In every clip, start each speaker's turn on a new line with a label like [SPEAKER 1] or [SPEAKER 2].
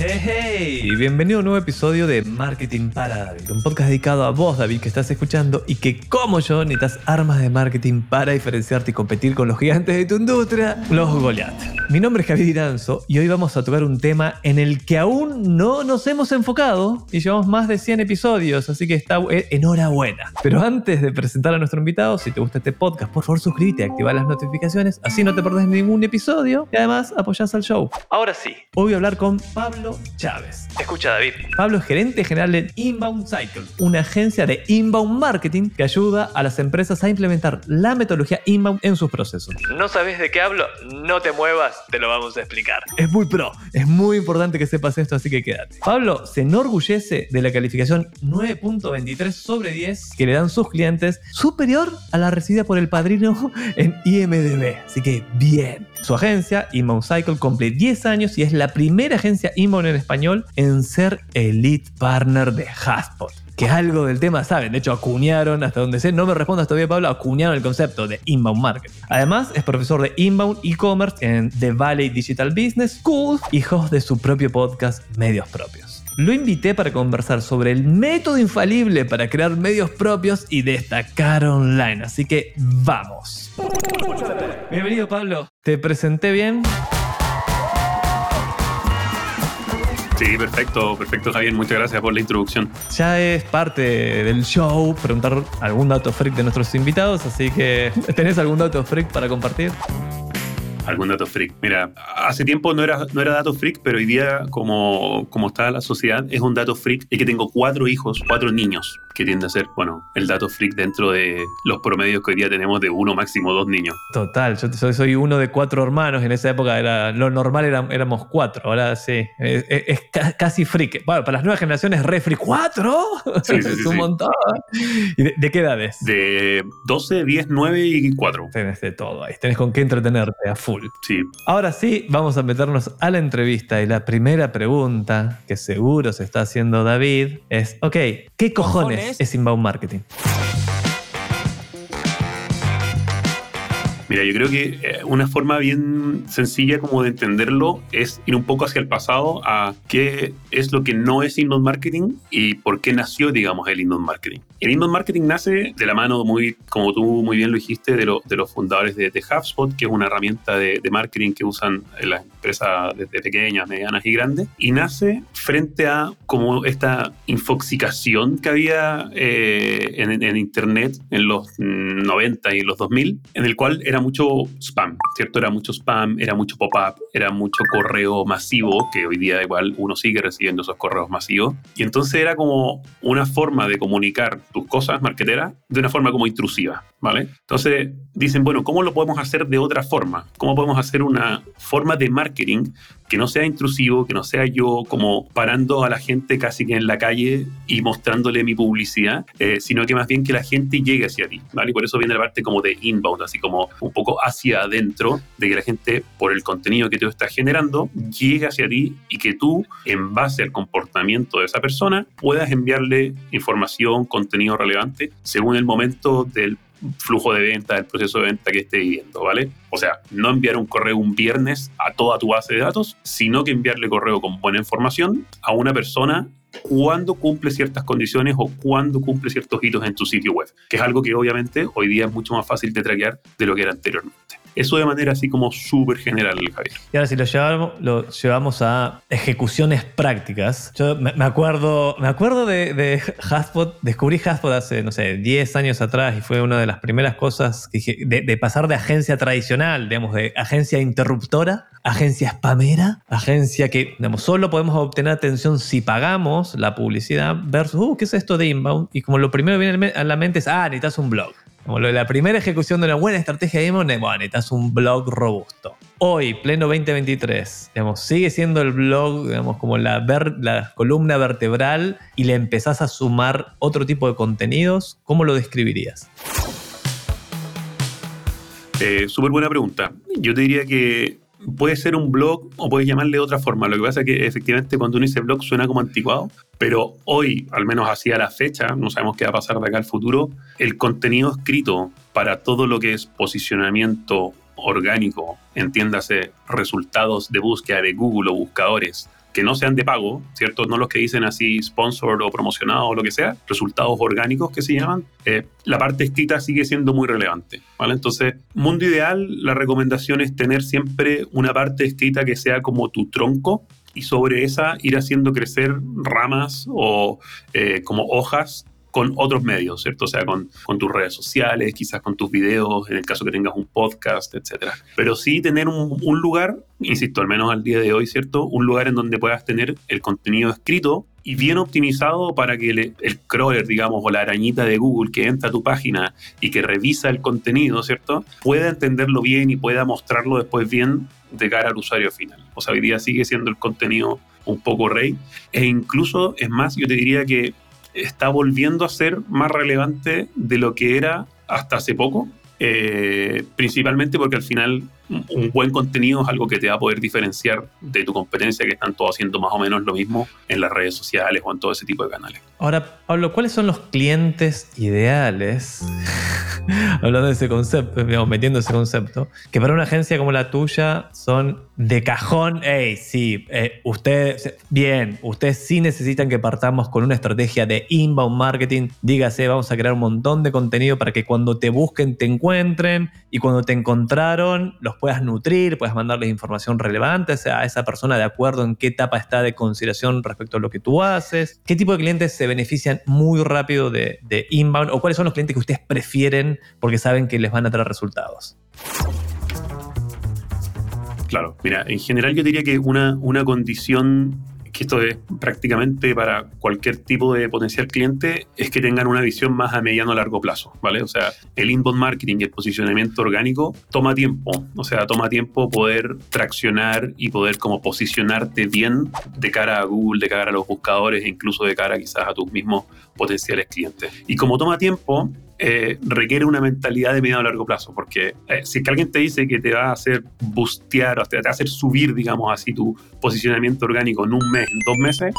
[SPEAKER 1] Hey, hey, y bienvenido a un nuevo episodio de Marketing para David, un podcast dedicado a vos, David, que estás escuchando y que, como yo, necesitas armas de marketing para diferenciarte y competir con los gigantes de tu industria, los Goliath. Mi nombre es Javier Iranzo y hoy vamos a tocar un tema en el que aún no nos hemos enfocado y llevamos más de 100 episodios, así que está eh, enhorabuena. Pero antes de presentar a nuestro invitado, si te gusta este podcast, por favor suscríbete y activa las notificaciones, así no te perdés ningún episodio y además apoyás al show. Ahora sí, hoy voy a hablar con Pablo Chávez. Escucha, David. Pablo es gerente general de Inbound Cycle, una agencia de inbound marketing que ayuda a las empresas a implementar la metodología inbound en sus procesos. ¿No sabes de qué hablo? No te muevas, te lo vamos a explicar. Es muy pro, es muy importante que sepas esto, así que quédate. Pablo se enorgullece de la calificación 9.23 sobre 10 que le dan sus clientes, superior a la recibida por el padrino en IMDB. Así que bien. Su agencia, Inbound Cycle, cumple 10 años y es la primera agencia inbound en español en ser elite partner de HubSpot. Que algo del tema saben, de hecho acuñaron, hasta donde sé, no me respondas todavía Pablo, acuñaron el concepto de inbound marketing. Además, es profesor de inbound e-commerce en The Valley Digital Business School y host de su propio podcast Medios Propios. Lo invité para conversar sobre el método infalible para crear medios propios y destacar online. Así que vamos. Bienvenido Pablo. ¿Te presenté bien?
[SPEAKER 2] Sí, perfecto, perfecto Javier, muchas gracias por la introducción.
[SPEAKER 1] Ya es parte del show preguntar algún dato freak de nuestros invitados, así que ¿tenés algún dato freak para compartir?
[SPEAKER 2] Algún dato freak. Mira, hace tiempo no era, no era dato freak, pero hoy día, como, como está la sociedad, es un dato freak y que tengo cuatro hijos, cuatro niños, que tiende a ser, bueno, el dato freak dentro de los promedios que hoy día tenemos de uno, máximo dos niños.
[SPEAKER 1] Total, yo soy, uno de cuatro hermanos, en esa época era lo normal era, éramos cuatro, ahora sí, es, casi freak. Bueno, para las nuevas generaciones, re freak, ¿cuatro? Sí, sí, es un montón. ¿Y de, qué edades?
[SPEAKER 2] De 12, 10, 9 y 4.
[SPEAKER 1] Tenés de todo ahí, tenés con qué entretenerte a full.
[SPEAKER 2] Sí.
[SPEAKER 1] Ahora sí, vamos a meternos a la entrevista y la primera pregunta que seguro se está haciendo David es, ok, ¿qué cojones, es inbound marketing?
[SPEAKER 2] Mira, yo creo que eh, una forma bien sencilla como de entenderlo es ir un poco hacia el pasado a qué es lo que no es inbound marketing y por qué nació, digamos, el inbound marketing. El inbound marketing nace de la mano, muy, como tú muy bien lo dijiste, de, de los fundadores de, de, HubSpot, que es una herramienta de, marketing que usan las empresas desde pequeñas, medianas y grandes, y nace frente a como esta infoxicación que había eh, en, en, Internet en los 90 y los 2000, en el cual era mucho spam, ¿cierto? Era mucho spam, era mucho pop-up, era mucho correo masivo, que hoy día igual uno sigue recibiendo esos correos masivos. Y entonces era como una forma de comunicar tus cosas marketeras de una forma como intrusiva, ¿vale? Entonces dicen, bueno, ¿cómo lo podemos hacer de otra forma? ¿Cómo podemos hacer una forma de marketing que no sea intrusivo, que no sea yo como parando a la gente casi que en la calle y mostrándole mi publicidad, eh, sino que más bien que la gente llegue hacia ti, ¿vale? Y por eso viene la parte como de inbound, así como un poco hacia adentro, de que la gente, por el contenido que tú estás generando, llegue hacia ti y que tú, en base al comportamiento de esa persona, puedas enviarle información, contenido relevante, según el momento del flujo de venta, del proceso de venta que esté viviendo, ¿vale? O sea, no enviar un correo un viernes a toda tu base de datos, sino que enviarle correo con buena información a una persona cuando cumple ciertas condiciones o cuando cumple ciertos hitos en tu sitio web, que es algo que obviamente hoy día es mucho más fácil de traquear de lo que era anteriormente. Eso de manera así como súper general, Javier.
[SPEAKER 1] Y ahora si lo llevamos, lo llevamos a ejecuciones prácticas. Yo me, acuerdo, me acuerdo de, de descubrí Haspot hace, no sé, 10 años atrás y fue una de las primeras cosas que dije, de, pasar de agencia tradicional, digamos, de agencia interruptora, agencia spamera, agencia que, digamos, solo podemos obtener atención si pagamos la publicidad versus, uh, ¿qué es esto de inbound? Y como lo primero que viene a la mente es, ah, necesitas un blog. Como lo de la primera ejecución de una buena estrategia de inbound, bueno, necesitas un blog robusto. Hoy, pleno 2023, digamos, sigue siendo el blog, digamos, como la, la columna vertebral y le empezás a sumar otro tipo de contenidos. ¿Cómo lo describirías?
[SPEAKER 2] Eh, Súper buena pregunta. Yo te diría que puede ser un blog o puedes llamarle de otra forma. Lo que pasa es que efectivamente cuando uno dice blog suena como anticuado, pero hoy, al menos así a la fecha, no sabemos qué va a pasar de acá al futuro, el contenido escrito para todo lo que es posicionamiento orgánico, entiéndase resultados de búsqueda de Google o buscadores, que no sean de pago, ¿cierto? No los que dicen así sponsor o promocionado o lo que sea, resultados orgánicos que se llaman, eh, la parte escrita sigue siendo muy relevante, ¿vale? Entonces, mundo ideal, la recomendación es tener siempre una parte escrita que sea como tu tronco y sobre esa ir haciendo crecer ramas o eh, como hojas con otros medios, ¿cierto? O sea, con, con, tus redes sociales, quizás con tus videos, en el caso que tengas un podcast, etc. Pero sí tener un, un, lugar, insisto, al menos al día de hoy, ¿cierto? Un lugar en donde puedas tener el contenido escrito y bien optimizado para que el, el crawler, digamos, o la arañita de Google que entra a tu página y que revisa el contenido, ¿cierto? Pueda entenderlo bien y pueda mostrarlo después bien de cara al usuario final. O sea, hoy día sigue siendo el contenido un poco rey. E incluso, es más, yo te diría que está volviendo a ser más relevante de lo que era hasta hace poco, eh, principalmente porque al final un buen contenido es algo que te va a poder diferenciar de tu competencia, que están todos haciendo más o menos lo mismo en las redes sociales o en todo ese tipo de canales.
[SPEAKER 1] Ahora, Pablo, ¿cuáles son los clientes ideales? Hablando de ese concepto, digamos, metiendo ese concepto, que para una agencia como la tuya son de cajón, hey, sí, eh, ustedes, bien, ustedes sí necesitan que partamos con una estrategia de inbound marketing, dígase, vamos a crear un montón de contenido para que cuando te busquen te encuentren y cuando te encontraron los puedas nutrir, puedas mandarles información relevante a esa persona de acuerdo en qué etapa está de consideración respecto a lo que tú haces, qué tipo de clientes se benefician muy rápido de, de inbound o cuáles son los clientes que ustedes prefieren porque saben que les van a traer resultados.
[SPEAKER 2] Claro, mira, en general yo diría que una, una condición que esto es prácticamente para cualquier tipo de potencial cliente, es que tengan una visión más a mediano o largo plazo, ¿vale? O sea, el inbound marketing y el posicionamiento orgánico toma tiempo, o sea, toma tiempo poder traccionar y poder como posicionarte bien de cara a Google, de cara a los buscadores e incluso de cara quizás a tus mismos potenciales clientes. Y como toma tiempo, eh, requiere una mentalidad de mediano a largo plazo, porque eh, si que alguien te dice que te va a hacer bustear o te va a hacer subir, digamos así, tu posicionamiento orgánico en un mes, en dos meses,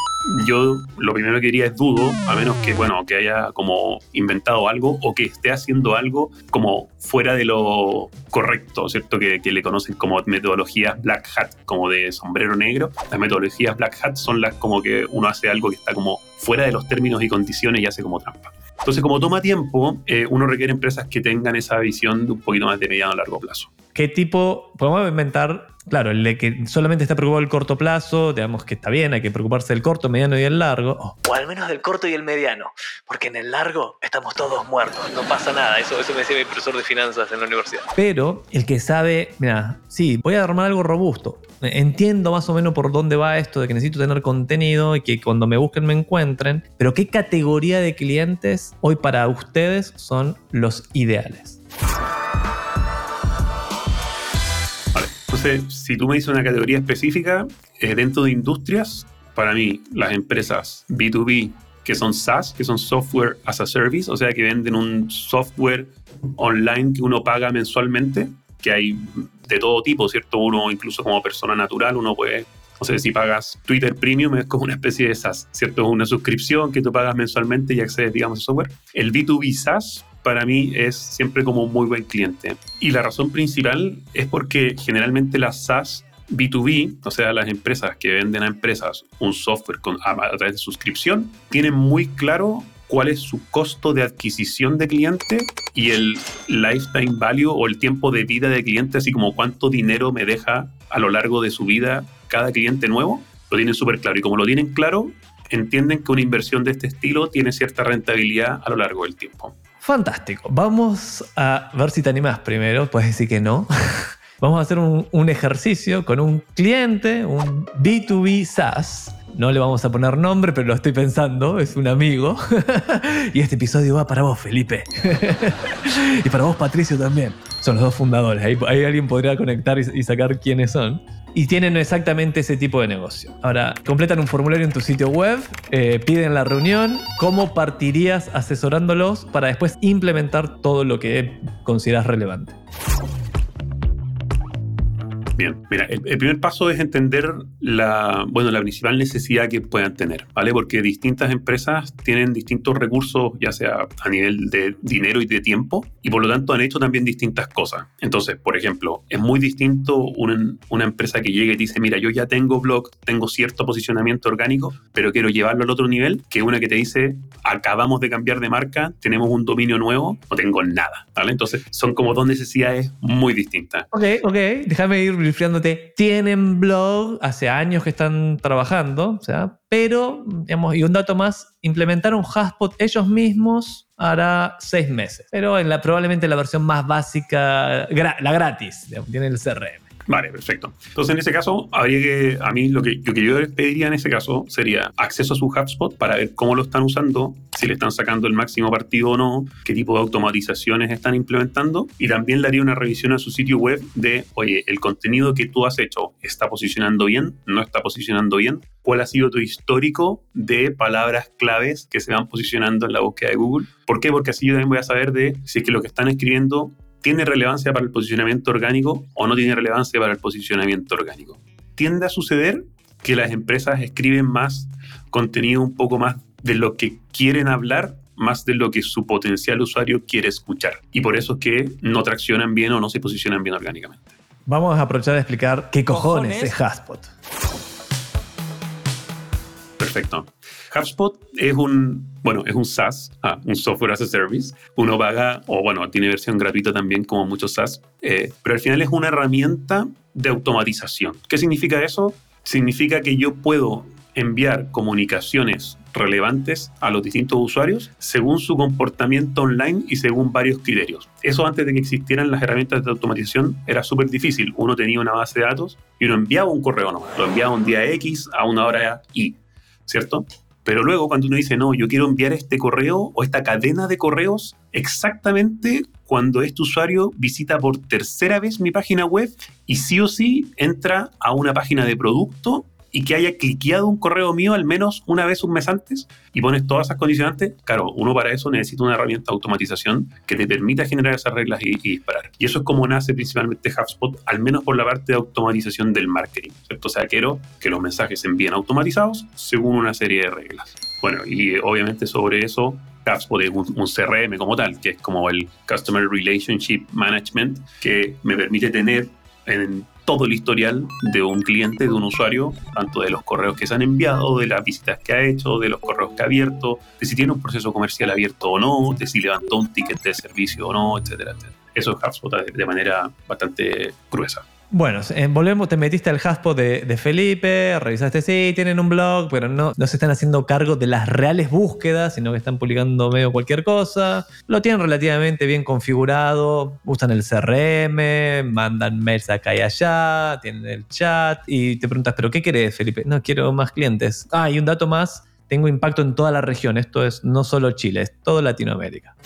[SPEAKER 2] yo lo primero que diría es dudo, a menos que, bueno, que haya como inventado algo o que esté haciendo algo como fuera de lo correcto, ¿cierto? Que, que le conocen como metodologías black hat, como de sombrero negro. Las metodologías black hat son las como que uno hace algo que está como fuera de los términos y condiciones y hace como trampa. Entonces, como toma tiempo, eh, uno requiere empresas que tengan esa visión de un poquito más de mediano a largo plazo.
[SPEAKER 1] ¿Qué tipo, podemos inventar, claro, el de que solamente está preocupado del corto plazo, digamos que está bien, hay que preocuparse del corto, mediano y el largo,
[SPEAKER 3] o al menos del corto y el mediano, porque en el largo estamos todos muertos, no pasa nada, eso, eso me decía mi profesor de finanzas en la universidad.
[SPEAKER 1] Pero el que sabe, mira, sí, voy a armar algo robusto, entiendo más o menos por dónde va esto de que necesito tener contenido y que cuando me busquen me encuentren, pero ¿qué categoría de clientes hoy para ustedes son los ideales?
[SPEAKER 2] Si tú me dices una categoría específica, eh, dentro de industrias, para mí las empresas B2B que son SaaS, que son Software as a Service, o sea, que venden un software online que uno paga mensualmente, que hay de todo tipo, ¿cierto? Uno incluso como persona natural, uno puede, no sé, si pagas Twitter Premium es como una especie de SaaS, ¿cierto? Es una suscripción que tú pagas mensualmente y accedes, digamos, al software. El B2B SaaS para mí es siempre como un muy buen cliente. Y la razón principal es porque generalmente las SaaS B2B, o sea, las empresas que venden a empresas un software con, a, a través de suscripción, tienen muy claro cuál es su costo de adquisición de cliente y el lifetime value o el tiempo de vida de cliente, así como cuánto dinero me deja a lo largo de su vida cada cliente nuevo, lo tienen súper claro. Y como lo tienen claro, entienden que una inversión de este estilo tiene cierta rentabilidad a lo largo del tiempo.
[SPEAKER 1] Fantástico. Vamos a ver si te animas primero. Puedes decir que no. Vamos a hacer un, ejercicio con un cliente, un B2B SaaS no le vamos a poner nombre, pero lo estoy pensando, es un amigo. y este episodio va para vos, Felipe. y para vos, Patricio, también. Son los dos fundadores. Ahí, ahí alguien podría conectar y, y, sacar quiénes son. Y tienen exactamente ese tipo de negocio. Ahora, completan un formulario en tu sitio web, eh, piden la reunión, cómo partirías asesorándolos para después implementar todo lo que consideras relevante.
[SPEAKER 2] Bien, mira, el, el, primer paso es entender la, bueno, la principal necesidad que puedan tener, ¿vale? Porque distintas empresas tienen distintos recursos, ya sea a nivel de dinero y de tiempo, y por lo tanto han hecho también distintas cosas. Entonces, por ejemplo, es muy distinto una, una empresa que llegue y dice, mira, yo ya tengo blog, tengo cierto posicionamiento orgánico, pero quiero llevarlo al otro nivel, que una que te dice, acabamos de cambiar de marca, tenemos un dominio nuevo, no tengo nada, ¿vale? Entonces, son como dos necesidades muy distintas.
[SPEAKER 1] Ok, ok, déjame ir rifriándote. Tienen blog, hace años que están trabajando, o sea, pero, digamos, y un dato más, implementaron Haspot ellos mismos hará seis meses, pero en la, probablemente la versión más básica, la gratis, tiene el CRM.
[SPEAKER 2] Vale, perfecto. Entonces, en ese caso, habría que, a mí lo que, lo que yo pediría en ese caso sería acceso a su HubSpot para ver cómo lo están usando, si le están sacando el máximo partido o no, qué tipo de automatizaciones están implementando y también le haría una revisión a su sitio web de, oye, el contenido que tú has hecho está posicionando bien, no está posicionando bien, cuál ha sido tu histórico de palabras claves que se van posicionando en la búsqueda de Google. ¿Por qué? Porque así yo también voy a saber de si es que lo que están escribiendo ¿Tiene relevancia para el posicionamiento orgánico o no tiene relevancia para el posicionamiento orgánico? Tiende a suceder que las empresas escriben más contenido un poco más de lo que quieren hablar más de lo que su potencial usuario quiere escuchar. Y por eso es que no traccionan bien o no se posicionan bien orgánicamente.
[SPEAKER 1] Vamos a aprovechar de explicar qué cojones, cojones? es Haspot.
[SPEAKER 2] Perfecto. HubSpot es un, bueno, es un SaaS, ah, un software as a service. Uno paga, o bueno, tiene versión gratuita también como muchos SaaS, eh, pero al final es una herramienta de automatización. ¿Qué significa eso? Significa que yo puedo enviar comunicaciones relevantes a los distintos usuarios según su comportamiento online y según varios criterios. Eso antes de que existieran las herramientas de automatización era súper difícil. Uno tenía una base de datos y uno enviaba un correo, no, lo enviaba un día X a una hora Y, ¿cierto? Pero luego cuando uno dice, no, yo quiero enviar este correo o esta cadena de correos exactamente cuando este usuario visita por tercera vez mi página web y sí o sí entra a una página de producto y que haya cliqueado un correo mío al menos una vez un mes antes y pones todas esas condicionantes, claro, uno para eso necesita una herramienta de automatización que te permita generar esas reglas y, y, disparar. Y eso es como nace principalmente HubSpot, al menos por la parte de automatización del marketing, ¿cierto? O sea, quiero que los mensajes se envíen automatizados según una serie de reglas. Bueno, y obviamente sobre eso HubSpot es un, un, CRM como tal, que es como el Customer Relationship Management, que me permite tener en todo el historial de un cliente, de un usuario, tanto de los correos que se han enviado, de las visitas que ha hecho, de los correos que ha abierto, de si tiene un proceso comercial abierto o no, de si levantó un ticket de servicio o no, etcétera, etcétera. Eso es HubSpot de manera bastante gruesa.
[SPEAKER 1] Bueno, eh, volvemos, te metiste al haspo de, de, Felipe, revisaste, sí, tienen un blog, pero no, no se están haciendo cargo de las reales búsquedas, sino que están publicando medio cualquier cosa. Lo tienen relativamente bien configurado, usan el CRM, mandan mails acá y allá, tienen el chat y te preguntas, ¿pero qué querés, Felipe? No, quiero más clientes. Ah, y un dato más, tengo impacto en toda la región. Esto es no solo Chile, es toda Latinoamérica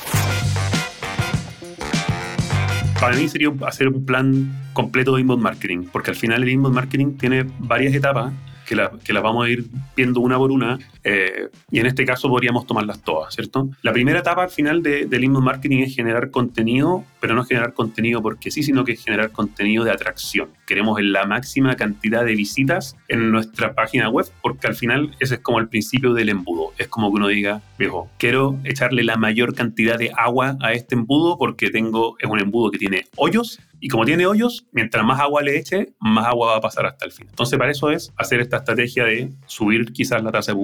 [SPEAKER 2] para mí sería hacer un plan completo de inbound marketing, porque al final el inbound marketing tiene varias etapas que las que la vamos a ir viendo una por una, eh, y en este caso podríamos tomarlas todas, ¿cierto? La primera etapa al final de, del inbound marketing es generar contenido, pero no generar contenido porque sí, sino que generar contenido de atracción. Queremos la máxima cantidad de visitas en nuestra página web, porque al final ese es como el principio del embudo. Es como que uno diga, viejo, quiero echarle la mayor cantidad de agua a este embudo porque tengo, es un embudo que tiene hoyos y como tiene hoyos, mientras más agua le eche, más agua va a pasar hasta el fin. Entonces, para eso es hacer esta estrategia de subir quizás la tasa de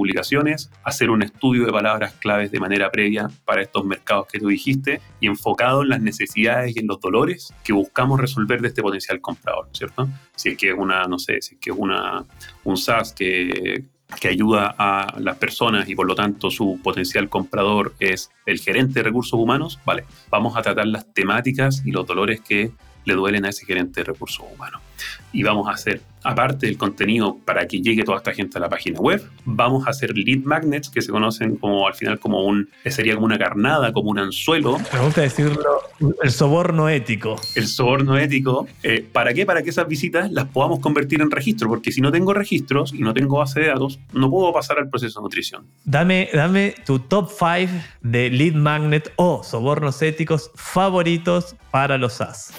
[SPEAKER 2] hacer un estudio de palabras claves de manera previa para estos mercados que tú dijiste y enfocado en las necesidades y en los dolores que buscamos resolver de este potencial comprador, ¿cierto? Si es que es una, no sé, si es que es una, un SaaS que que ayuda a las personas y por lo tanto su potencial comprador es el gerente de recursos humanos, vale, vamos a tratar las temáticas y los dolores que le duelen a ese gerente de recursos humanos. Y vamos a hacer, aparte del contenido para que llegue toda esta gente a la página web, vamos a hacer lead magnets que se conocen como al final como un, sería como una carnada, como un anzuelo.
[SPEAKER 1] Me gusta decirlo, el soborno ético.
[SPEAKER 2] El soborno ético. Eh, ¿Para qué? Para que esas visitas las podamos convertir en registro, porque si no tengo registros y no tengo base de datos, no puedo pasar al proceso de nutrición.
[SPEAKER 1] Dame, dame tu top 5 de lead magnet o sobornos éticos favoritos para los SaaS.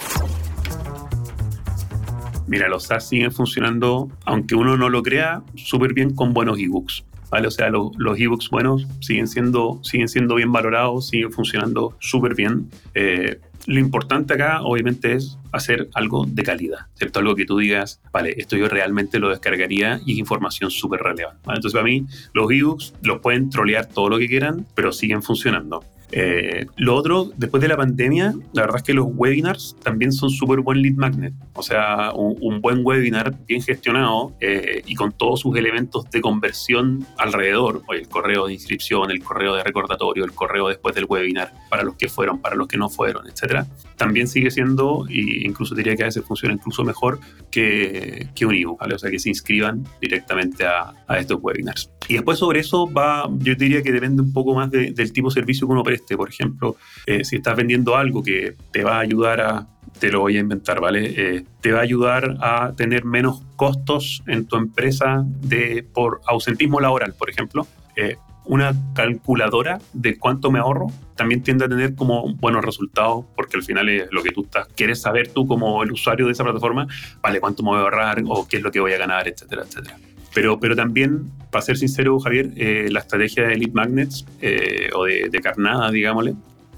[SPEAKER 2] Mira, los SaaS siguen funcionando, aunque uno no lo crea, súper bien con buenos ebooks. ¿vale? O sea, los ebooks buenos siguen siendo, siguen siendo bien valorados, siguen funcionando súper bien. Eh, lo importante acá, obviamente, es hacer algo de calidad, ¿cierto? Algo que tú digas, vale, esto yo realmente lo descargaría y es información súper relevante. Entonces, para mí, los ebooks los pueden trolear todo lo que quieran, pero siguen funcionando. Eh, lo otro, después de la pandemia, la verdad es que los webinars también son súper buen lead magnet. O sea, un, buen webinar bien gestionado eh, y con todos sus elementos de conversión alrededor, el correo de inscripción, el correo de recordatorio, el correo después del webinar, para los que fueron, para los que no fueron, etcétera, también sigue siendo, e incluso diría que a veces funciona incluso mejor que, que un ebook, ¿vale? O sea, que se inscriban directamente a, a, estos webinars. Y después sobre eso va, yo diría que depende un poco más del tipo de servicio que uno presta por ejemplo, eh, si estás vendiendo algo que te va a ayudar a, te lo voy a inventar, ¿vale? Eh, te va a ayudar a tener menos costos en tu empresa de, por ausentismo laboral, por ejemplo. Eh, una calculadora de cuánto me ahorro también tiende a tener como buenos resultados porque al final es lo que tú estás, quieres saber tú como el usuario de esa plataforma, vale, cuánto me voy a ahorrar o qué es lo que voy a ganar, etcétera, etcétera. Pero, pero también, para ser sincero, Javier, eh, la estrategia de Elite Magnets eh, o de, carnada, digámosle,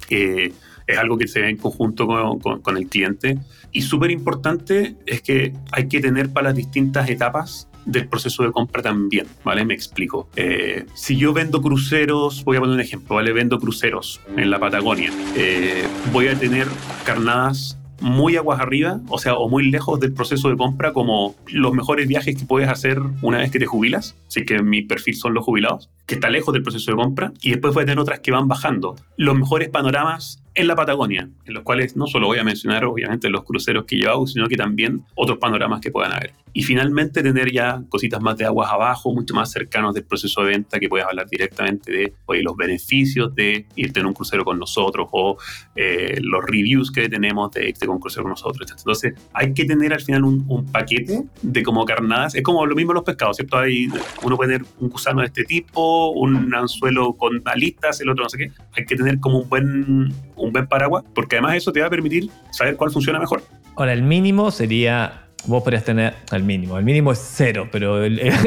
[SPEAKER 2] eh, es algo que se ve en conjunto con, con, el cliente. Y súper importante es que hay que tener para las distintas etapas del proceso de compra también, ¿vale? Me explico. si yo vendo cruceros, voy a poner un ejemplo, ¿vale? Vendo cruceros en la Patagonia. voy a tener carnadas muy aguas arriba, o sea, o muy lejos del proceso de compra, como los mejores viajes que puedes hacer una vez que te jubilas, así que mi perfil son los jubilados, que está lejos del proceso de compra, y después a tener otras que van bajando. Los mejores panoramas en la Patagonia, en los cuales no solo voy a mencionar obviamente los cruceros que he llevado, sino que también otros panoramas que puedan haber. Y finalmente tener ya cositas más de aguas abajo, mucho más cercanos del proceso de venta, que puedas hablar directamente de oye, los beneficios de irte en un crucero con nosotros o eh, los reviews que tenemos de irte con un crucero con nosotros. Entonces hay que tener al final un, paquete de como carnadas. Es como lo mismo los pescados, ¿cierto? Hay, uno puede tener un gusano de este tipo, un anzuelo con alitas, el otro no sé qué. Hay que tener como un buen un buen paraguas, porque además eso te va a permitir saber cuál funciona mejor.
[SPEAKER 1] Ahora, el mínimo sería vos podrías tener el mínimo. El mínimo es cero, pero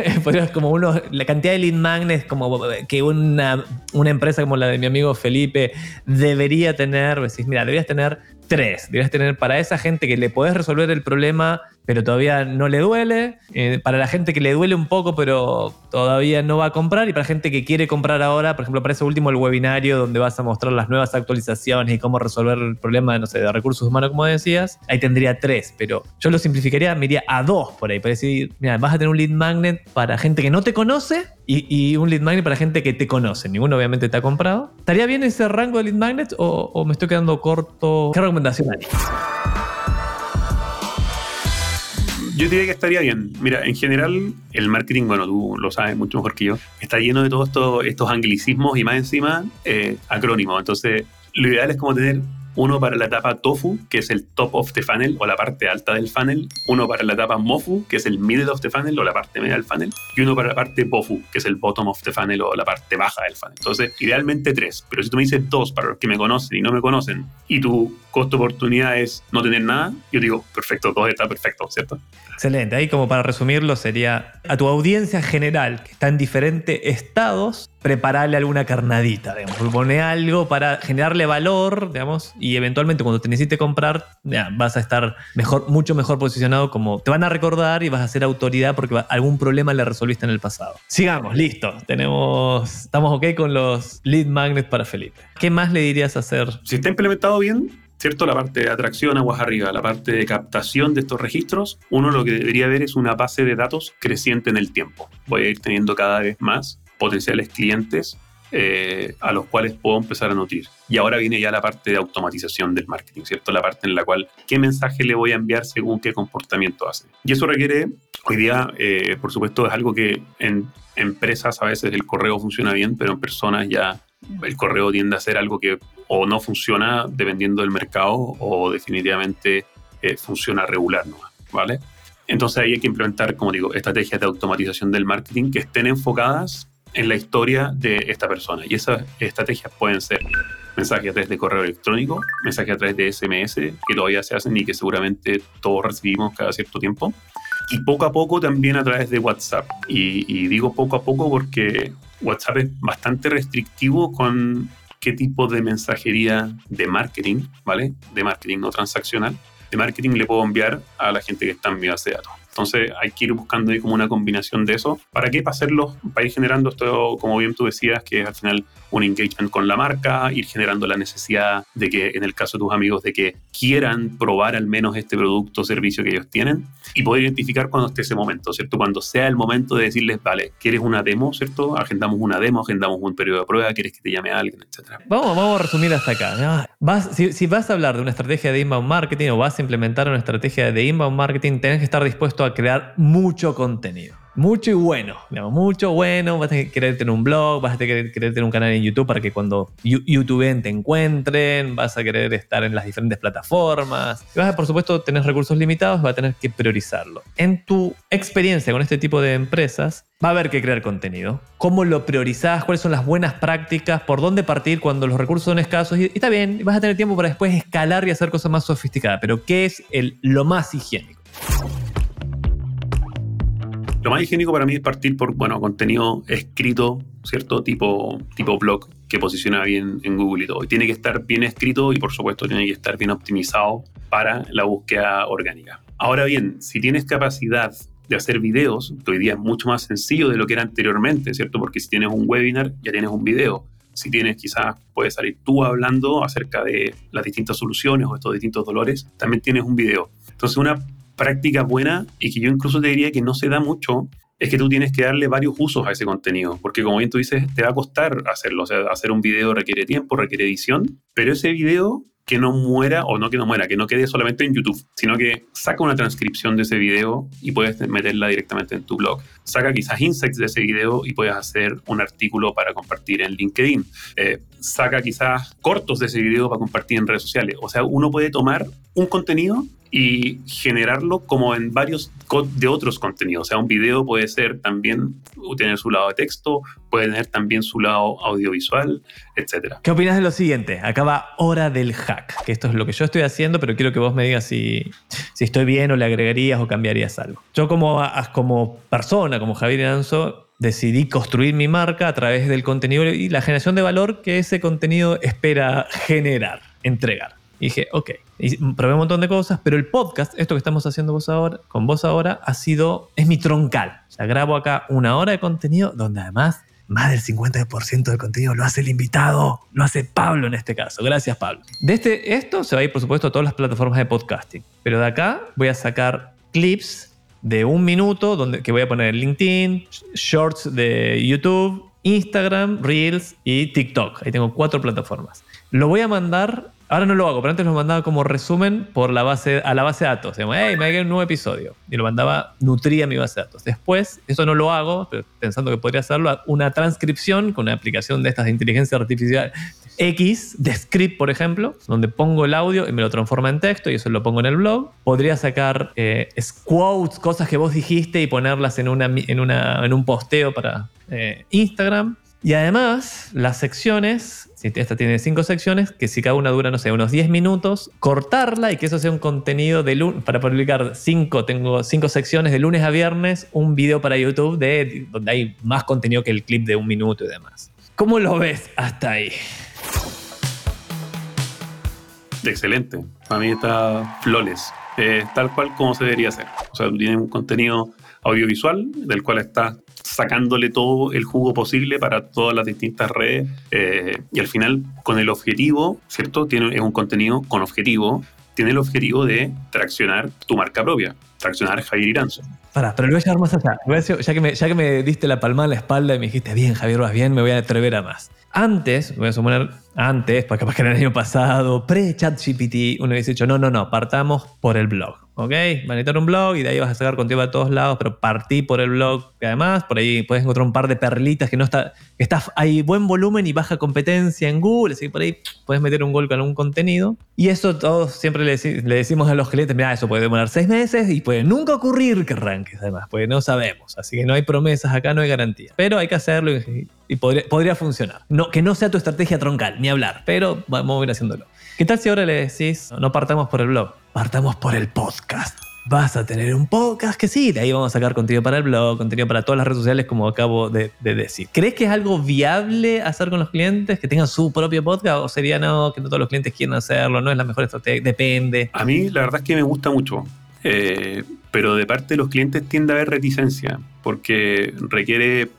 [SPEAKER 1] como uno, la cantidad de lead magnets como que una, una, empresa como la de mi amigo Felipe debería tener, decís, mira, deberías tener tres. Deberías tener para esa gente que le podés resolver el problema pero todavía no le duele. Eh, para la gente que le duele un poco, pero todavía no va a comprar. Y para la gente que quiere comprar ahora, por ejemplo, para ese último, el webinario donde vas a mostrar las nuevas actualizaciones y cómo resolver el problema no sé, de recursos humanos, como decías, ahí tendría tres. Pero yo lo simplificaría, me iría a dos por ahí. Para decir, mira, vas a tener un lead magnet para gente que no te conoce y, un lead magnet para gente que te conoce. Ninguno obviamente te ha comprado. ¿Estaría bien ese rango de lead magnets o, o me estoy quedando corto? ¿Qué recomendación harías?
[SPEAKER 2] Yo diría que estaría bien. Mira, en general, el marketing, bueno, tú lo sabes mucho mejor que yo, está lleno de todos estos, anglicismos y más encima eh, acrónimos. Entonces, lo ideal es como tener uno para la etapa tofu, que es el top of the funnel o la parte alta del funnel, uno para la etapa mofu, que es el middle of the funnel o la parte media del funnel, y uno para la parte bofu, que es el bottom of the funnel o la parte baja del funnel. Entonces, idealmente tres, pero si tú me dices dos para los que me conocen y no me conocen, y tu costo oportunidad es no tener nada, yo digo, perfecto, dos está perfecto, ¿cierto?
[SPEAKER 1] Excelente. Ahí como para resumirlo sería a tu audiencia general que está en diferentes estados, prepararle alguna carnadita, digamos, pone algo para generarle valor, digamos, y eventualmente cuando te necesite comprar, vas a estar mejor, mucho mejor posicionado como te van a recordar y vas a ser autoridad porque algún problema le resolviste en el pasado. Sigamos, listo. Tenemos, estamos ok con los lead magnets para Felipe. ¿Qué más le dirías hacer?
[SPEAKER 2] Si está implementado bien, ¿cierto? La parte de atracción aguas arriba, la parte de captación de estos registros, uno lo que debería ver es una base de datos creciente en el tiempo. Voy a ir teniendo cada vez más potenciales clientes eh, a los cuales puedo empezar a nutrir. Y ahora viene ya la parte de automatización del marketing, ¿cierto? La parte en la cual qué mensaje le voy a enviar según qué comportamiento hace. Y eso requiere, hoy día, eh, por supuesto, es algo que en empresas a veces el correo funciona bien, pero en personas ya el correo tiende a ser algo que o no funciona dependiendo del mercado o definitivamente eh, funciona regular, ¿vale? Entonces ahí hay que implementar, como digo, estrategias de automatización del marketing que estén enfocadas en la historia de esta persona. Y esas estrategias pueden ser mensajes a través de correo electrónico, mensajes a través de SMS, que todavía se hacen y que seguramente todos recibimos cada cierto tiempo. Y poco a poco también a través de WhatsApp. Y digo poco a poco porque WhatsApp es bastante restrictivo con qué tipo de mensajería de marketing, ¿vale? De marketing no transaccional, de marketing le puedo enviar a la gente que está en mi base de datos. Entonces hay que ir buscando ahí como una combinación de eso. ¿Para qué? Para hacerlo, para ir generando esto, como bien tú decías, que es al final un engagement con la marca, ir generando la necesidad de que, en el caso de tus amigos, de que quieran probar al menos este producto o servicio que ellos tienen y poder identificar cuando esté ese momento, ¿cierto? Cuando sea el momento de decirles, vale, ¿quieres una demo, ¿cierto? Agendamos una demo, agendamos un periodo de prueba, ¿quieres que te llame a alguien, etcétera?
[SPEAKER 1] Vamos, vamos a resumir hasta acá. Si, si vas a hablar de una estrategia de inbound marketing o vas a implementar una estrategia de inbound marketing, tenés que estar dispuesto a crear mucho contenido. Mucho y bueno, digamos, mucho bueno. Vas a querer tener un blog, vas a querer, querer tener un canal en YouTube para que cuando YouTube te encuentren, vas a querer estar en las diferentes plataformas. Y vas a, por supuesto, tener recursos limitados, vas a tener que priorizarlo. En tu experiencia con este tipo de empresas, va a haber que crear contenido. ¿Cómo lo priorizás? ¿Cuáles son las buenas prácticas? ¿Por dónde partir cuando los recursos son escasos? Y, y está bien, vas a tener tiempo para después escalar y hacer cosas más sofisticadas. Pero ¿qué es el, lo más higiénico?
[SPEAKER 2] Lo más higiénico para mí es partir por, bueno, contenido escrito, ¿cierto? Tipo, tipo blog que posiciona bien en Google y todo. Tiene que estar bien escrito y por supuesto tiene que estar bien optimizado para la búsqueda orgánica. Ahora bien, si tienes capacidad de hacer videos, que hoy día es mucho más sencillo de lo que era anteriormente, ¿cierto? Porque si tienes un webinar, ya tienes un video. Si tienes, quizás puedes salir tú hablando acerca de las distintas soluciones o estos distintos dolores, también tienes un video. Entonces, una práctica buena y que yo incluso te diría que no se da mucho es que tú tienes que darle varios usos a ese contenido, porque como bien tú dices, te va a costar hacerlo, o sea, hacer un video requiere tiempo, requiere edición, pero ese video que no muera, o no que no muera, que no quede solamente en YouTube, sino que saca una transcripción de ese video y puedes meterla directamente en tu blog. Saca quizás insights de ese video y puedes hacer un artículo para compartir en LinkedIn. Eh, saca quizás cortos de ese video para compartir en redes sociales. O sea, uno puede tomar un contenido y generarlo como en varios de otros contenidos. O sea, un video puede ser también tener su lado de texto, puede tener también su lado audiovisual, etc.
[SPEAKER 1] ¿Qué opinas de lo siguiente? Acaba hora del hack, que esto es lo que yo estoy haciendo, pero quiero que vos me digas si, si estoy bien o le agregarías o cambiarías algo. Yo como, como persona, como Javier Anzo, decidí construir mi marca a través del contenido y la generación de valor que ese contenido espera generar, entregar. Y dije, ok, y probé un montón de cosas, pero el podcast, esto que estamos haciendo vos ahora, con vos ahora, ha sido, es mi troncal. O sea, grabo acá una hora de contenido donde además más del 50% del contenido lo hace el invitado, lo hace Pablo en este caso. Gracias, Pablo. De este, esto se va a ir, por supuesto, a todas las plataformas de podcasting. Pero de acá voy a sacar clips de un minuto donde, que voy a poner en LinkedIn, shorts de YouTube, Instagram, Reels y TikTok. Ahí tengo cuatro plataformas. Lo voy a mandar Ahora no lo hago, pero antes lo mandaba como resumen a la base de datos. Digamos, hey, me agregué un nuevo episodio. Y lo mandaba, nutría mi base de datos. Después, eso no lo hago, pero pensando que podría hacerlo, una transcripción con una aplicación de estas de inteligencia artificial X, de script, por ejemplo, donde pongo el audio y me lo transforma en texto y eso lo pongo en el blog. Podría sacar eh, quotes, cosas que vos dijiste y ponerlas en, un posteo para eh, Instagram. Y además, las secciones, esta tiene cinco secciones, que si cada una dura, no sé, unos 10 minutos, cortarla y que eso sea un contenido de lunes, para publicar cinco, tengo cinco secciones de lunes a viernes, un video para YouTube de, donde hay más contenido que el clip de un minuto y demás. ¿Cómo lo ves hasta ahí?
[SPEAKER 2] Excelente. Para mí está flores. Eh, tal cual como se debería hacer. O sea, tiene un contenido audiovisual del cual está sacándole todo el jugo posible para todas las distintas redes eh, y al final con el objetivo, ¿cierto? Tiene, es un contenido con objetivo, tiene el objetivo de traccionar tu marca propia, traccionar Javier Iranzo.
[SPEAKER 1] Para, pero lo voy a llevar más allá. ya, que me, ya que me diste la palma en la espalda y me dijiste, bien, Javier, vas bien, me voy a atrever a más. Antes, voy a suponer, antes, para capaz que era el año pasado, pre-ChatGPT, uno hubiese dicho, no, no, no, partamos por el blog. ¿Ok? Necesitar un blog y de ahí vas a sacar contenido a todos lados, pero partí por el blog, que además por ahí puedes encontrar un par de perlitas que no está, está, hay buen volumen y baja competencia en Google, así que por ahí puedes meter un gol con algún contenido. Y eso todos siempre le, le decimos a los clientes, mira, eso puede demorar seis meses y puede nunca ocurrir que arranques, además, porque no sabemos, así que no hay promesas acá, no hay garantía. Pero hay que hacerlo y, y podría, podría funcionar. No, que no sea tu estrategia troncal, ni hablar, pero vamos a ir haciéndolo. ¿Qué tal si ahora le decís, no partamos por el blog, partamos por el podcast? Vas a tener un podcast que sí, de ahí vamos a sacar contenido para el blog, contenido para todas las redes sociales, como acabo de, de decir. ¿Crees que es algo viable hacer con los clientes, que tengan su propio podcast? ¿O sería no, que no todos los clientes quieren hacerlo? ¿No es la mejor estrategia? Depende.
[SPEAKER 2] A mí la verdad es que me gusta mucho, eh, pero de parte de los clientes tiende a haber reticencia, porque requiere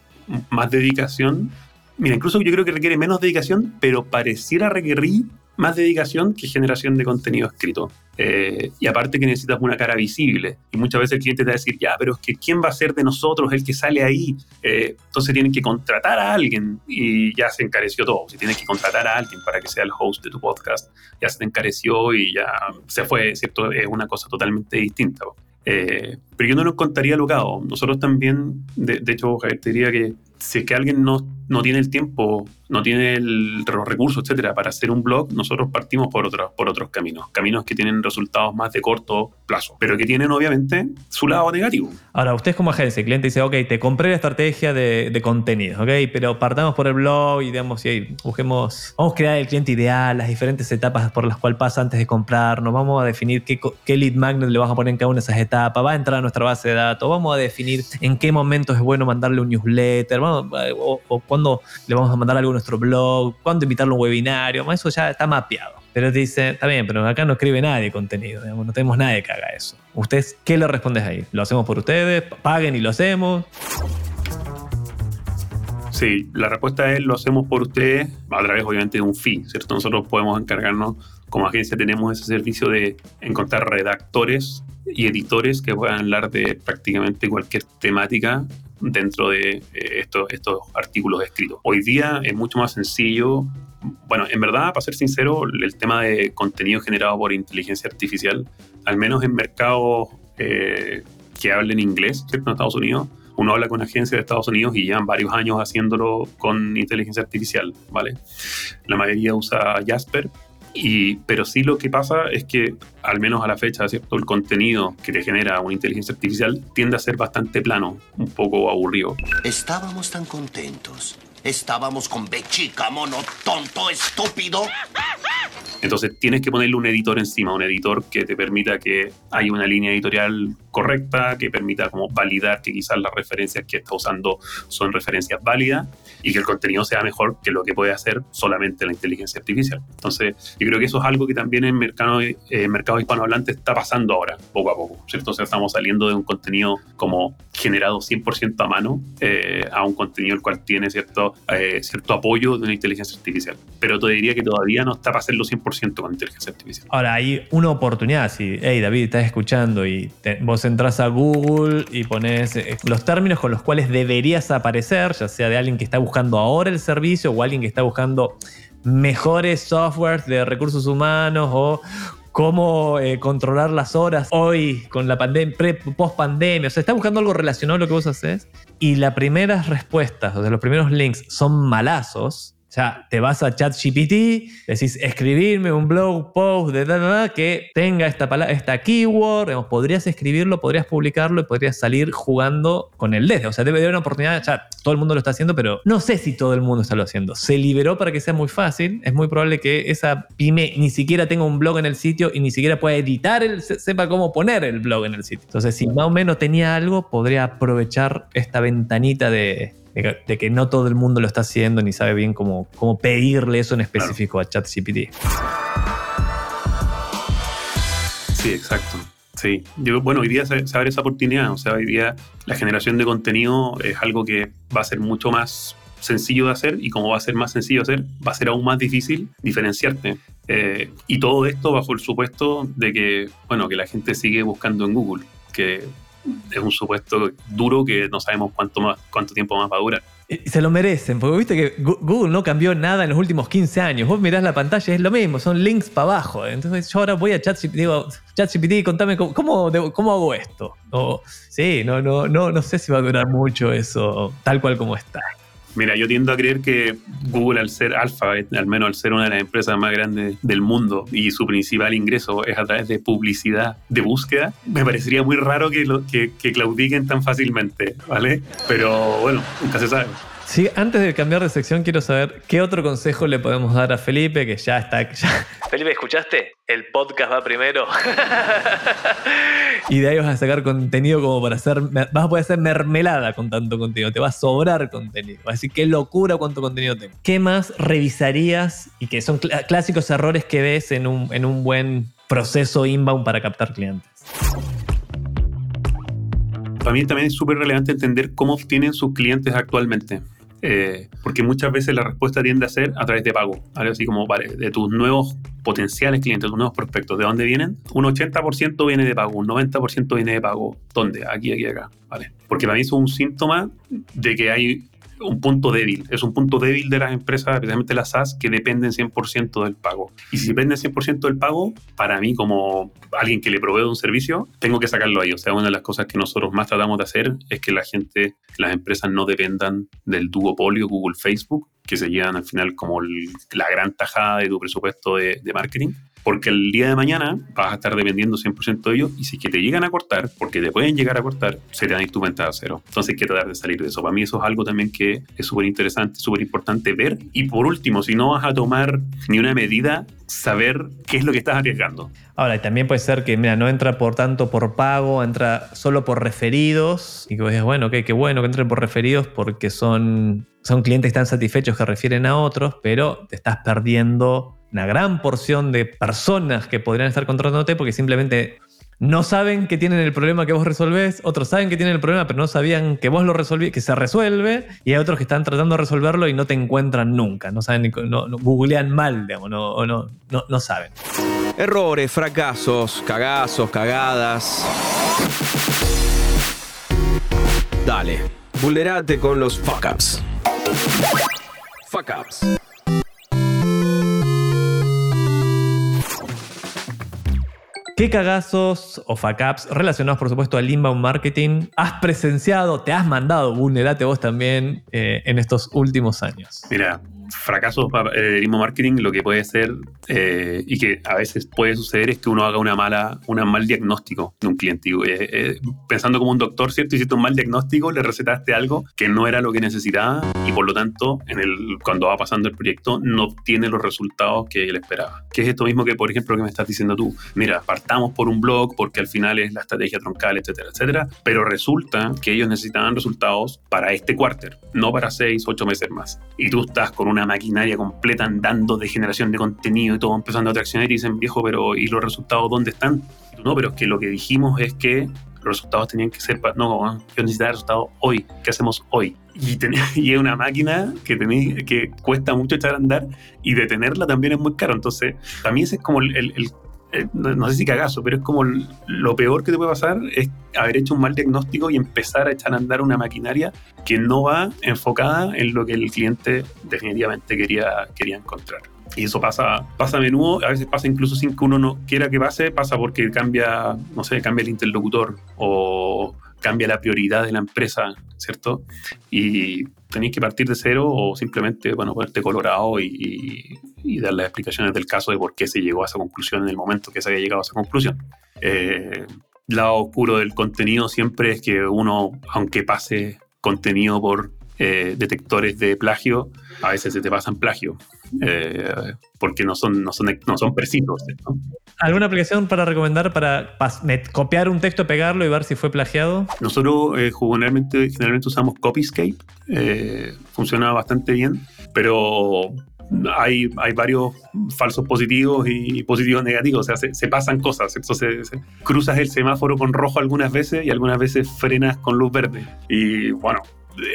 [SPEAKER 2] más dedicación. Mira, incluso yo creo que requiere menos dedicación, pero pareciera requerir más dedicación que generación de contenido escrito. Eh, y aparte que necesitas una cara visible. Y muchas veces el cliente te va a decir, ya, pero es que ¿quién va a ser de nosotros el que sale ahí? Eh, entonces tienen que contratar a alguien y ya se encareció todo. Si tienes que contratar a alguien para que sea el host de tu podcast, ya se te encareció y ya se fue, ¿cierto? Es una cosa totalmente distinta. Eh, pero yo no nos contaría locado. Nosotros también, de, hecho, te diría que si es que alguien no, no tiene el tiempo, no tiene los recursos, etcétera, para hacer un blog, nosotros partimos por otros, por otros caminos. Caminos que tienen resultados más de corto plazo, pero que tienen obviamente su lado negativo.
[SPEAKER 1] Ahora, ustedes como agencia, el cliente dice, ok, te compré la estrategia de, de contenidos, ok, pero partamos por el blog y digamos, y busquemos, vamos a crear el cliente ideal, las diferentes etapas por las cuales pasa antes de comprarnos, vamos a definir qué, qué lead magnet le vamos a poner en cada una de esas etapas, va a entrar a nuestra base de datos, vamos a definir en qué momento es bueno mandarle un newsletter, vamos, o, o cuándo le vamos a mandar algo a nuestro blog, cuándo invitarlo a un webinario, eso ya está mapeado. Pero te dice, está bien, pero acá no escribe nadie contenido, digamos, no tenemos nadie que haga eso. ¿Ustedes qué le respondes ahí? ¿Lo hacemos por ustedes? ¿Paguen y lo hacemos?
[SPEAKER 2] Sí, la respuesta es lo hacemos por ustedes a través obviamente de un fee, ¿cierto? Nosotros podemos encargarnos, como agencia tenemos ese servicio de encontrar redactores y editores que puedan hablar de prácticamente cualquier temática dentro de eh, estos, estos artículos escritos. Hoy día es mucho más sencillo. Bueno, en verdad, para ser sincero, el tema de contenido generado por inteligencia artificial, al menos en mercados eh, que hablen inglés, ¿cierto? En Estados Unidos, uno habla con agencias de Estados Unidos y llevan varios años haciéndolo con inteligencia artificial, ¿vale? La mayoría usa Jasper, y, pero sí lo que pasa es que, al menos a la fecha, ¿cierto? el contenido que te genera una inteligencia artificial tiende a ser bastante plano, un poco aburrido.
[SPEAKER 4] Estábamos tan contentos. Estábamos con B chica, mono, tonto, estúpido.
[SPEAKER 2] Entonces tienes que ponerle un editor encima, un editor que te permita que haya una línea editorial correcta, que permita como validar que quizás las referencias que está usando son referencias válidas y que el contenido sea mejor que lo que puede hacer solamente la inteligencia artificial. Entonces yo creo que eso es algo que también en mercado, eh, mercado hispanohablante está pasando ahora, poco a poco. ¿cierto? Entonces estamos saliendo de un contenido como generado 100% a mano eh, a un contenido el cual tiene cierto, eh, cierto apoyo de una inteligencia artificial. Pero te diría que todavía no está para hacerlo 100% con inteligencia artificial.
[SPEAKER 1] Ahora, hay una oportunidad. Si, hey David, estás escuchando y te- vos entras a Google y pones eh, los términos con los cuales deberías aparecer, ya sea de alguien que está buscando ahora el servicio o alguien que está buscando mejores softwares de recursos humanos o cómo eh, controlar las horas hoy con la pandemia, post pandemia. O sea, está buscando algo relacionado a lo que vos haces. Y las primeras respuestas, o sea, los primeros links son malazos. Sea, te vas a ChatGPT, decís escribirme un blog post de que tenga esta palabra, esta keyword, podrías escribirlo, podrías publicarlo y podrías salir jugando con el desde. O sea, debe haber una oportunidad, ya todo el mundo lo está haciendo, pero no sé si todo el mundo está lo haciendo. Se liberó para que sea muy fácil. Es muy probable que esa pyme ni siquiera tenga un blog en el sitio y ni siquiera pueda editar, el, se- sepa cómo poner el blog en el sitio. Entonces, si más o menos tenía algo, podría aprovechar esta ventanita de, de que- de que no todo el mundo lo está haciendo ni sabe bien cómo, cómo pedirle eso en específico a ChatGPT.
[SPEAKER 2] Sí, exacto. Sí, yo, bueno, hoy día se, se abre esa oportunidad, o sea, hoy día la generación de contenido es algo que va a ser mucho más sencillo de hacer y como va a ser más sencillo de hacer, va a ser aún más difícil diferenciarte. Eh, y todo esto bajo el supuesto de que, bueno, que la gente sigue buscando en Google, que es un supuesto duro que no sabemos cuánto, más, cuánto tiempo más va a durar.
[SPEAKER 1] Se lo merecen, porque viste que Google no cambió nada en los últimos 15 años. Vos mirás la pantalla y es lo mismo, son links para abajo. Entonces yo ahora voy a ChatGPT digo, ChatGPT, contame cómo, cómo hago esto. O, sí, no, no, no, no sé si va a durar mucho eso, tal cual como está.
[SPEAKER 2] Mira, yo tiendo a creer que Google, al ser Alphabet, al menos al ser una de las empresas más grandes del mundo y su principal ingreso es a través de publicidad de búsqueda, me parecería muy raro que, lo, que, que claudiquen tan fácilmente, ¿vale? Pero bueno, nunca se sabe.
[SPEAKER 1] Sí, antes de cambiar de sección, quiero saber qué otro consejo le podemos dar a Felipe, que ya está. ya-
[SPEAKER 3] Felipe, ¿escuchaste? El podcast va primero.
[SPEAKER 1] y de ahí vas a sacar contenido como para hacer. Vas a poder hacer mermelada con tanto contenido. Te va a sobrar contenido. Vas a decir, qué locura cuánto contenido tengo. ¿Qué más revisarías y que son cl- clásicos errores que ves en un, en un buen proceso inbound para captar clientes?
[SPEAKER 2] Para mí también es súper relevante entender cómo obtienen sus clientes actualmente. Eh, porque muchas veces la respuesta tiende a ser a través de pago. ¿vale? Así como, vale, de tus nuevos potenciales clientes, tus nuevos prospectos, ¿de dónde vienen? Un 80% viene de pago, un 90% viene de pago. ¿Dónde? Aquí, aquí, acá. ¿vale? Porque para mí es un síntoma de que hay un punto débil. Es un punto débil de las empresas, especialmente las SaaS, que dependen 100% del pago. Y si dependen 100% del pago, para mí como alguien que le provee un servicio, tengo que sacarlo ahí. O sea, una de las cosas que nosotros más tratamos de hacer es que la gente, las empresas no dependan del duopolio Google-Facebook, que se llevan al final como la gran tajada de tu presupuesto de marketing. Porque el día de mañana vas a estar dependiendo 100% de ellos y si es que te llegan a cortar, porque te pueden llegar a cortar, se te ir tu venta a cero. Entonces hay que tratar de salir de eso. Para mí eso es algo también que es súper interesante, súper importante ver. Y por último, si no vas a tomar ni una medida, saber qué es lo que estás arriesgando.
[SPEAKER 1] Ahora, y también puede ser que, mira, no entra por tanto por pago, entra solo por referidos. Y que vos digas, bueno, ok, qué bueno que entren por referidos porque son, son clientes están satisfechos que refieren a otros, pero te estás perdiendo una gran porción de personas que podrían estar contratándote porque simplemente no saben que tienen el problema que vos resolvés, otros saben que tienen el problema, pero no sabían que vos lo resolví, que se resuelve, y hay otros que están tratando de resolverlo y no te encuentran nunca, no saben, no, no- googlean mal, digamos, no, no, no, no saben.
[SPEAKER 5] Errores, fracasos, cagazos, cagadas. Dale, vulnerate con los fuck ups. Fuck ups.
[SPEAKER 1] ¿Qué cagazos o fuck ups relacionados, por supuesto, al inbound marketing has presenciado, te has mandado, vulnerate vos también eh, en estos últimos años?
[SPEAKER 2] Mira, fracasos para el mismo marketing lo que puede ser eh, y que a veces puede suceder es que uno haga una mala, un mal diagnóstico de un cliente. Eh, eh, pensando como un doctor, ¿cierto? Hiciste un mal diagnóstico, le recetaste algo que no era lo que necesitaba y por lo tanto, en el, cuando va pasando el proyecto, no obtiene los resultados que él esperaba. Que es esto mismo que, por ejemplo, que me estás diciendo tú. Mira, partamos por un blog porque al final es la estrategia troncal, etcétera, etcétera. Pero resulta que ellos necesitaban resultados para este quarter, no para seis, ocho meses más. Y tú estás con una maquinaria completa andando de generación de contenido y todo empezando a traccionar y dicen, viejo, pero ¿y los resultados dónde están? No, pero es que lo que dijimos es que los resultados tenían que ser, no, yo necesitaba resultados hoy, ¿qué hacemos hoy? Y, es una máquina que, que cuesta mucho echar a andar y detenerla también es muy caro. Entonces, también ese es como el- el- no, no sé si cagazo, pero es como lo peor que te puede pasar es haber hecho un mal diagnóstico y empezar a echar a andar una maquinaria que no va enfocada en lo que el cliente definitivamente quería, quería encontrar. Y eso pasa, pasa a menudo, a veces pasa incluso sin que uno no quiera que pase, pasa porque cambia, no sé, cambia el interlocutor o cambia la prioridad de la empresa, ¿cierto? Y tenéis que partir de cero o simplemente, bueno, ponerte colorado y, y- y dar las explicaciones del caso de por qué se llegó a esa conclusión en el momento que se había llegado a esa conclusión. Eh, lado oscuro del contenido siempre es que uno, aunque pase contenido por eh, detectores de plagio, a veces se te pasan plagio, eh, porque no son, no son, no son precisos. ¿no?
[SPEAKER 1] ¿Alguna aplicación para recomendar para copiar un texto, pegarlo y ver si fue plagiado?
[SPEAKER 2] Nosotros eh, generalmente, usamos Copyscape, eh, funciona bastante bien, pero hay, hay varios falsos positivos y positivos negativos, o sea, se, pasan cosas, entonces cruzas el semáforo con rojo algunas veces y algunas veces frenas con luz verde. Y bueno,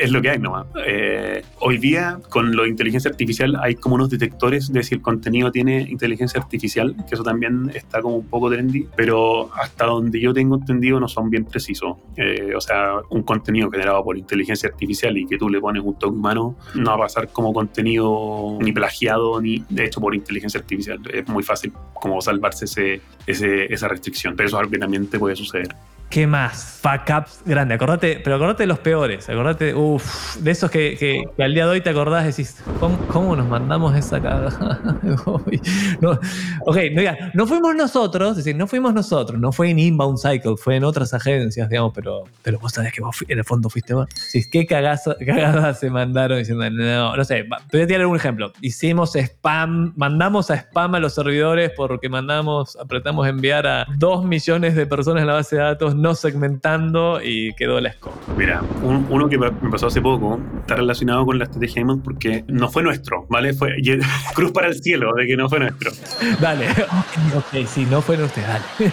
[SPEAKER 2] es lo que hay nomás. Eh, hoy día, con de inteligencia artificial, hay como unos detectores de si el contenido tiene inteligencia artificial, que eso también está como un poco trendy, pero hasta donde yo tengo entendido no son bien precisos. Eh, o sea, un contenido generado por inteligencia artificial y que tú le pones un toque humano no va a pasar como contenido ni plagiado ni hecho por inteligencia artificial. Es muy fácil como salvarse ese, esa restricción, pero eso es algo que también te puede suceder.
[SPEAKER 1] ¿Qué más? Fuck ups grande. Acordate, pero acordate de los peores. Acordate, uff, de esos que, que- al día de hoy te acordás, decís, ¿cómo, cómo nos mandamos esa cagada? no, ok, no, digas, no fuimos nosotros, es decir, no fuimos nosotros, no fue en Inbound Cycle, fue en otras agencias, digamos, pero, pero vos sabés que vos en el fondo fuiste vos. Sí, ¿Qué cagadas se mandaron diciendo, no, no sé, te voy a tirar un ejemplo. Hicimos spam, mandamos a spam a los servidores porque mandamos, apretamos enviar a dos millones de personas en la base de datos no segmentando y quedó la.
[SPEAKER 2] Mira, un- uno que me pasó hace poco está relacionado con la estrategia Hammond porque no fue nuestro, ¿vale? Fue cruz para el cielo de que no fue nuestro.
[SPEAKER 1] Dale, ok, sí, no fueron ustedes, dale.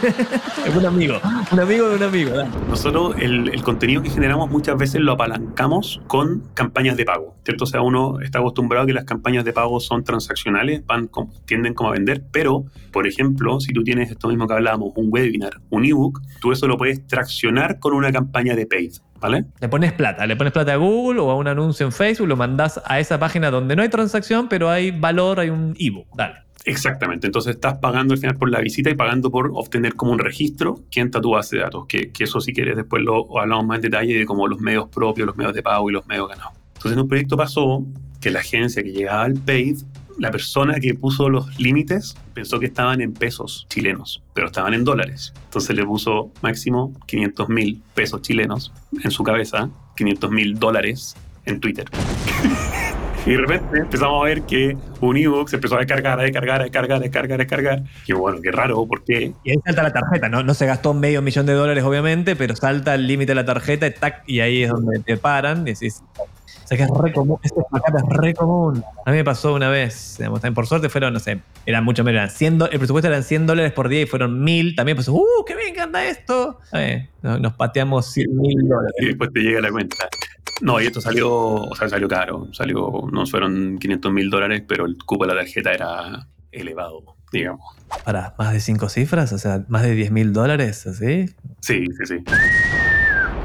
[SPEAKER 1] Es un amigo, un amigo de un amigo, dale.
[SPEAKER 2] Nosotros el, el contenido que generamos muchas veces lo apalancamos con campañas de pago, ¿cierto? O sea, uno está acostumbrado a que las campañas de pago son transaccionales, van como- tienden como a vender, pero, por ejemplo, si tú tienes esto mismo que hablábamos, un webinar, un ebook, tú eso lo puedes traccionar con una campaña de paid, ¿vale?
[SPEAKER 1] Le pones plata, le pones plata a Google o a un anuncio en Facebook, lo mandás a esa página donde no hay transacción, pero hay valor, hay un ebook, dale.
[SPEAKER 2] Exactamente, entonces estás pagando al final por la visita y pagando por obtener como un registro que entra tu base de datos, que, que eso si quieres después lo hablamos más en detalle de como los medios propios, los medios de pago y los medios ganados. Entonces en un proyecto pasó que la agencia que llegaba al paid, la persona que puso los límites pensó que estaban en pesos chilenos, pero estaban en dólares. Entonces le puso máximo 500 mil pesos chilenos en su cabeza, 500 mil dólares en Twitter. Y de repente empezamos a ver que un ebook se empezó a descargar, a descargar, a descargar, a descargar, a descargar. Y bueno, qué raro, porque
[SPEAKER 1] Y ahí salta la tarjeta, ¿no? No se gastó medio millón de dólares, obviamente, pero salta el límite de la tarjeta y, tac, y ahí es donde te paran y decís. O sea que es re común, este backup es re común. A mí me pasó una vez, digamos, también por suerte fueron, no sé, eran mucho menos, eran 100 do- el presupuesto eran 100 dólares por día y fueron 1000. También pasó, ¡uh, qué bien que anda esto! Eh, nos, pateamos 100 mil dólares.
[SPEAKER 2] y después te llega la cuenta. No, y esto salió, o sea, salió caro. Salió, no fueron 500 mil dólares, pero el cupo de la tarjeta era elevado, digamos.
[SPEAKER 1] Para más de 5 cifras, o sea, más de 10 mil dólares, ¿así?
[SPEAKER 2] Sí, sí, sí.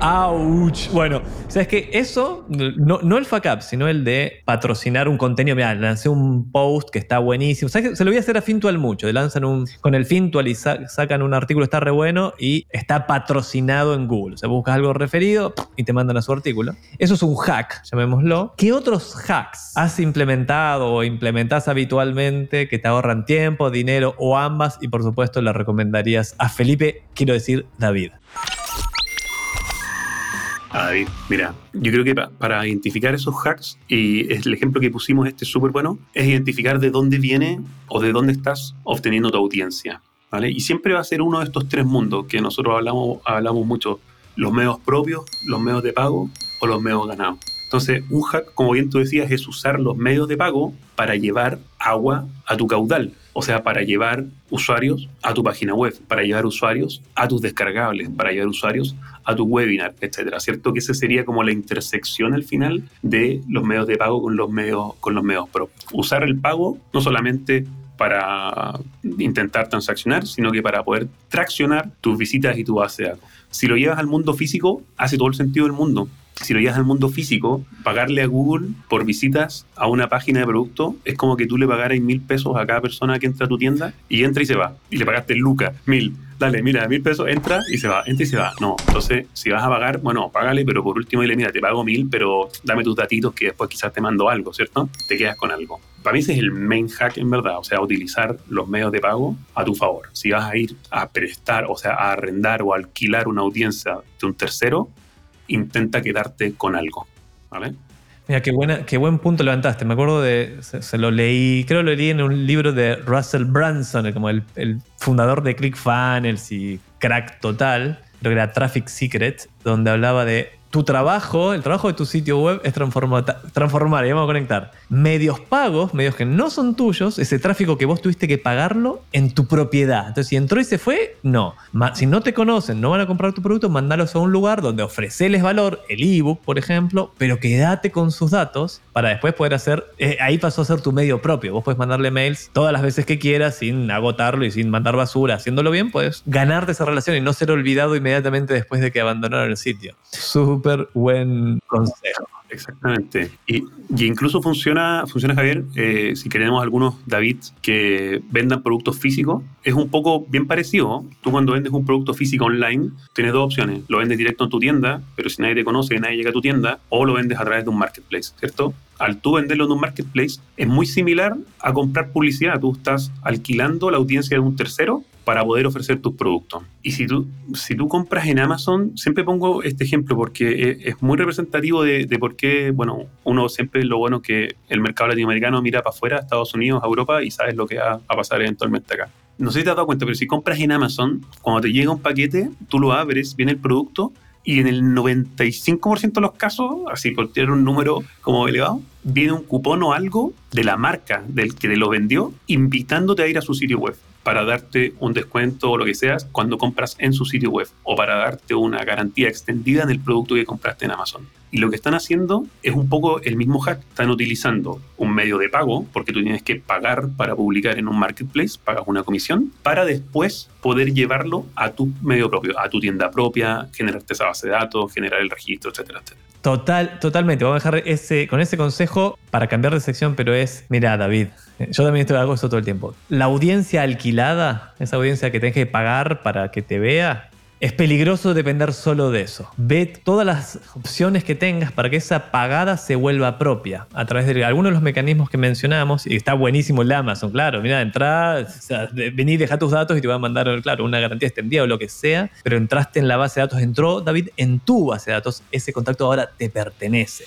[SPEAKER 1] ¡Auch! Bueno, sabes que eso, no, no el fuck up, sino el de patrocinar un contenido. Mira, lancé un post que está buenísimo. ¿Sabes que Se lo voy a hacer a Fintual mucho. Lanzan un, con el Fintual y sa- sacan un artículo, está re bueno y está patrocinado en Google. O sea, buscas algo referido y te mandan a su artículo. Eso es un hack, llamémoslo. ¿Qué otros hacks has implementado o implementás habitualmente que te ahorran tiempo, dinero o ambas? Y por supuesto, le recomendarías a Felipe, quiero decir, David.
[SPEAKER 2] David, mira, yo creo que pa- para identificar esos hacks, y el ejemplo que pusimos este es súper bueno, es identificar de dónde viene o de dónde estás obteniendo tu audiencia. ¿vale? Y siempre va a ser uno de estos tres mundos que nosotros hablamos, hablamos mucho, los medios propios, los medios de pago o los medios ganados. Entonces, un hack, como bien tú decías, es usar los medios de pago para llevar agua a tu caudal. O sea, para llevar usuarios a tu página web, para llevar usuarios a tus descargables, para llevar usuarios a tu webinar, etcétera. ¿Cierto? Que esa sería como la intersección al final de los medios de pago con los medios, con los medios propios. Usar el pago no solamente para intentar transaccionar, sino que para poder traccionar tus visitas y tu base de datos. Si lo llevas al mundo físico, hace todo el sentido del mundo. Si lo llevas al mundo físico, pagarle a Google por visitas a una página de producto es como que tú le pagaras mil pesos a cada persona que entra a tu tienda y entra y se va. Y le pagaste lucas, mil. Dale, mira, mil pesos, entra y se va, entra y se va. No, entonces, si vas a pagar, bueno, págale, pero por último dile, mira, te pago mil, pero dame tus datitos que después quizás te mando algo, ¿cierto? Te quedas con algo. Para mí ese es el main hack en verdad, o sea, utilizar los medios de pago a tu favor. Si vas a ir a prestar, o sea, a arrendar o alquilar una audiencia de un tercero, intenta quedarte con algo, ¿vale?
[SPEAKER 1] Mira, qué, buena, qué buen punto levantaste. Me acuerdo de. Se, lo leí, creo que lo leí en un libro de Russell Branson, como el, el fundador de ClickFunnels y crack total. Creo que era Traffic Secret, donde hablaba de tu trabajo, el trabajo de tu sitio web es transforma- transformar, y vamos a conectar, medios pagos, medios que no son tuyos, ese tráfico que vos tuviste que pagarlo en tu propiedad. Entonces, si entró y se fue, no. Si no te conocen, no van a comprar tu producto, mandalos a un lugar donde ofreceles valor, el ebook, por ejemplo, pero quédate con sus datos para después poder hacer, eh, ahí pasó a ser tu medio propio. Vos puedes mandarle mails todas las veces que quieras sin agotarlo y sin mandar basura. Haciéndolo bien, puedes ganarte esa relación y no ser olvidado inmediatamente después de que abandonaron el sitio. Súper buen consejo.
[SPEAKER 2] Exactamente. Y, incluso funciona, funciona Javier, eh, si queremos algunos David que vendan productos físicos, es un poco bien parecido. Tú cuando vendes un producto físico online, tienes dos opciones. Lo vendes directo en tu tienda, pero si nadie te conoce, nadie llega a tu tienda, o lo vendes a través de un marketplace, ¿cierto? Al tú venderlo en un marketplace, es muy similar a comprar publicidad. Tú estás alquilando la audiencia de un tercero para poder ofrecer tus productos. Y si tú, si tú compras en Amazon, siempre pongo este ejemplo porque es, es muy representativo de, de por qué, bueno, uno siempre lo bueno que el mercado latinoamericano mira para afuera, Estados Unidos, Europa, y sabes lo que va a pasar eventualmente acá. No sé si te has dado cuenta, pero si compras en Amazon, cuando te llega un paquete, tú lo abres, viene el producto, y en el 95% de los casos, así por tener un número como elevado, viene un cupón o algo de la marca del que te lo vendió, invitándote a ir a su sitio web para darte un descuento o lo que sea cuando compras en su sitio web o para darte una garantía extendida en el producto que compraste en Amazon. Y lo que están haciendo es un poco el mismo hack. Están utilizando un medio de pago, porque tú tienes que pagar para publicar en un marketplace, pagas una comisión, para después poder llevarlo a tu medio propio, a tu tienda propia, generarte esa base de datos, generar el registro, etcétera, etcétera.
[SPEAKER 1] Total, totalmente. Vamos a dejar ese, con ese consejo para cambiar de sección, pero es, mira, David, eh, yo también estoy, hago eso todo el tiempo. La audiencia alquilada, esa audiencia que tenés que pagar para que te vea, es peligroso depender solo de eso. Ve todas las opciones que tengas para que esa pagada se vuelva propia a través de algunos de los mecanismos que mencionamos. Y está buenísimo el Amazon, claro. Mira, entrá, o sea, vení, deja tus datos y te va a mandar, claro, una garantía extendida o lo que sea. Pero entraste en la base de datos, entró David en tu base de datos. Ese contacto ahora te pertenece.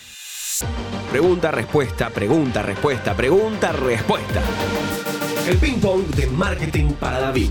[SPEAKER 5] Pregunta, respuesta, pregunta, respuesta, pregunta, respuesta. El ping pong de marketing para David.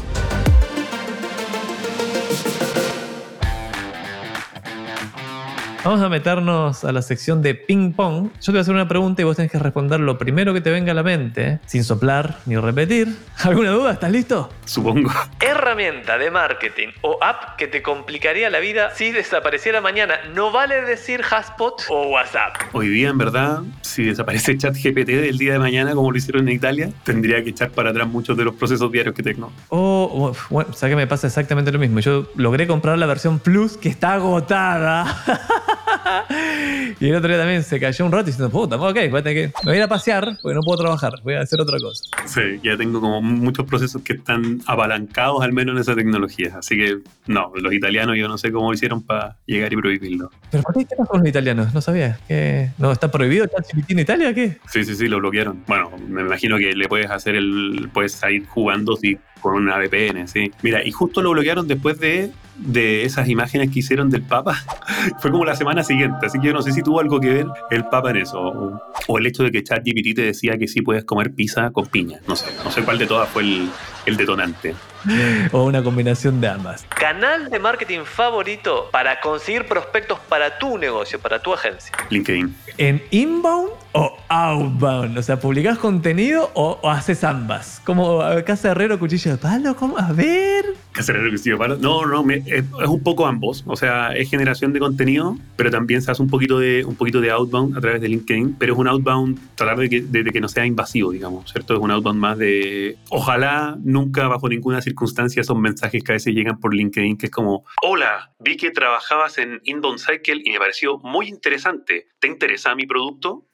[SPEAKER 1] Vamos a meternos a la sección de ping pong. Yo te voy a hacer una pregunta y vos tenés que responder lo primero que te venga a la mente, sin soplar ni repetir. ¿Alguna duda? ¿Estás listo?
[SPEAKER 2] Supongo.
[SPEAKER 3] Herramienta de marketing o app que te complicaría la vida si desapareciera mañana. No vale decir Haspot o WhatsApp.
[SPEAKER 2] Hoy día, en verdad, si desaparece ChatGPT del día de mañana, como lo hicieron en Italia, tendría que echar para atrás muchos de los procesos diarios que tengo.
[SPEAKER 1] O, o- bueno, ¿sabes que me pasa exactamente lo mismo? Yo logré comprar la versión Plus que está agotada. y el otro día también se cayó un rato diciendo, puta, ok, voy a, tener que, me voy a ir a pasear porque no puedo trabajar, voy a hacer otra cosa.
[SPEAKER 2] Sí, ya tengo como muchos procesos que están apalancados al menos en esa tecnología. Así que, no, los italianos yo no sé cómo hicieron para llegar y prohibirlo.
[SPEAKER 1] ¿Pero por qué pasa con los italianos? No sabía. ¿No está prohibido ChatGPT en Italia? ¿Qué?
[SPEAKER 2] Sí, sí, sí, lo bloquearon. Bueno, me imagino que le puedes hacer el. Puedes ir jugando sí, con una VPN, sí. Mira, y justo lo bloquearon después de, de esas imágenes que hicieron del Papa. Fue como la semana siguiente, así que yo no sé si tuvo algo que ver el Papa en eso. O, el hecho de que ChatGPT te decía que sí puedes comer pizza con piña. No sé, no sé cuál de todas fue el, el detonante.
[SPEAKER 1] O una combinación de ambas.
[SPEAKER 3] Canal de marketing favorito para conseguir prospectos para tu negocio, para tu agencia.
[SPEAKER 2] LinkedIn.
[SPEAKER 1] ¿En inbound o outbound? O sea, ¿publicás contenido o, o haces ambas? Como Casa Herrero, Cuchillo de Palo, ¿cómo? A ver.
[SPEAKER 2] No, no, me- es, es un poco ambos. O sea, es generación de contenido, pero también se hace un poquito de un poquito de outbound a través de LinkedIn. Pero es un outbound, tratar de que, de- que no sea invasivo, digamos, ¿cierto? Es un outbound más de. Ojalá nunca, bajo ninguna circunstancia, esos mensajes que a veces llegan por LinkedIn, que es como: Hola, vi que trabajabas en Inbound Cycle y me pareció muy interesante. ¿Te interesa mi producto?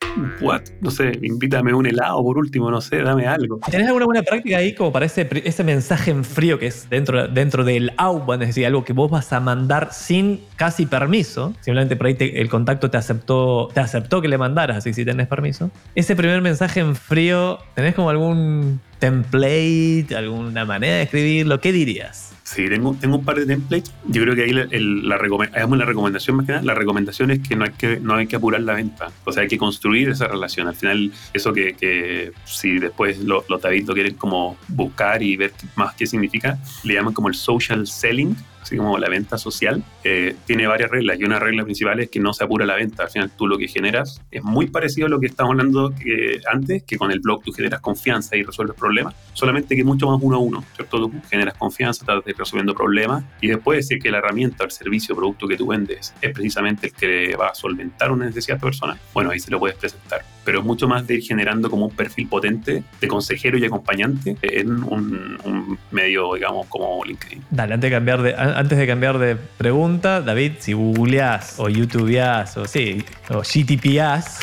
[SPEAKER 2] What? No sé, invítame un helado por último, no sé, dame algo.
[SPEAKER 1] ¿Tenés alguna buena práctica ahí como para ese, ese mensaje en frío que es dentro, dentro del outbound? Es decir, algo que vos vas a mandar sin casi permiso. Simplemente por ahí el contacto te aceptó, te aceptó que le mandaras, así si tenés permiso. Ese primer mensaje en frío, ¿tenés como algún template, alguna manera de escribirlo? ¿Qué dirías?
[SPEAKER 2] Sí, tengo, tengo un par de templates. Yo creo que ahí la, el- hagamos la recomendación más que nada. La recomendación es que no hay que, no hay que apurar la venta. O sea, hay que construir esa relación. Al final, eso que, que si después los lo lo quieren como buscar y ver más qué significa, le llaman como el social selling, así como la venta social, eh, tiene varias reglas y una regla principal es que no se apura la venta. Al final tú lo que generas es muy parecido a lo que estábamos hablando que, antes, que con el blog tú generas confianza y resuelves problemas, solamente que mucho más uno a uno, ¿cierto? Tú generas confianza, estás resolviendo problemas y después si que la herramienta, el servicio, producto que tú vendes es precisamente el que va a solventar una necesidad de persona, bueno, ahí se lo puedes presentar. Pero es mucho más de ir generando como un perfil potente de consejero y acompañante en un, un medio, digamos, como LinkedIn.
[SPEAKER 1] Dale, antes de cambiar de, antes de, cambiar de pregunta, David, si googleás o youtubeás o sí, o GTPás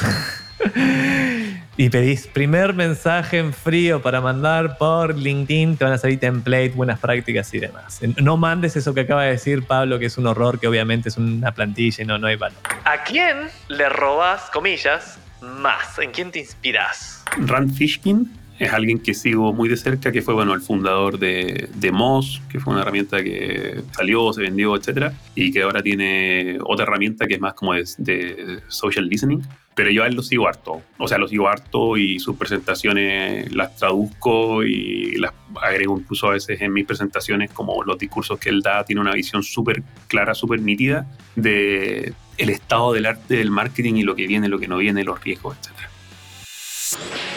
[SPEAKER 1] y pedís primer mensaje en frío para mandar por LinkedIn, te van a salir templates, buenas prácticas y demás. No mandes eso que acaba de decir Pablo, que es un horror, que obviamente es una plantilla y no, no hay valor.
[SPEAKER 3] ¿A quién le robas, comillas, más? ¿En quién te inspiras?
[SPEAKER 2] Rand Fishkin es alguien que sigo muy de cerca, que fue bueno, el fundador de, de Moz, que fue una herramienta que salió, se vendió, etcétera, y que ahora tiene otra herramienta que es más como de, de social listening. Pero yo a él lo sigo harto. O sea, lo sigo harto y sus presentaciones las traduzco y las agrego incluso a veces en mis presentaciones, como los discursos que él da. Tiene una visión súper clara, súper nítida de el estado del arte del marketing y lo que viene, lo que no viene, los riesgos, etcétera.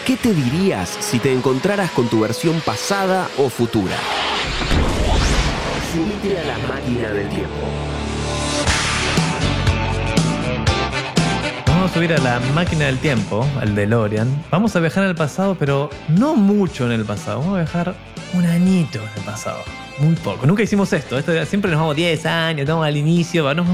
[SPEAKER 5] ¿Qué te dirías si te encontraras con tu versión pasada o futura? Subite a la máquina del tiempo.
[SPEAKER 1] Vamos a subir a la máquina del tiempo, al DeLorean. Vamos a viajar al pasado, pero no mucho en el pasado. Vamos a viajar un añito en el pasado. Muy poco. Nunca hicimos esto. esto siempre nos vamos 10 años, estamos al inicio, vamos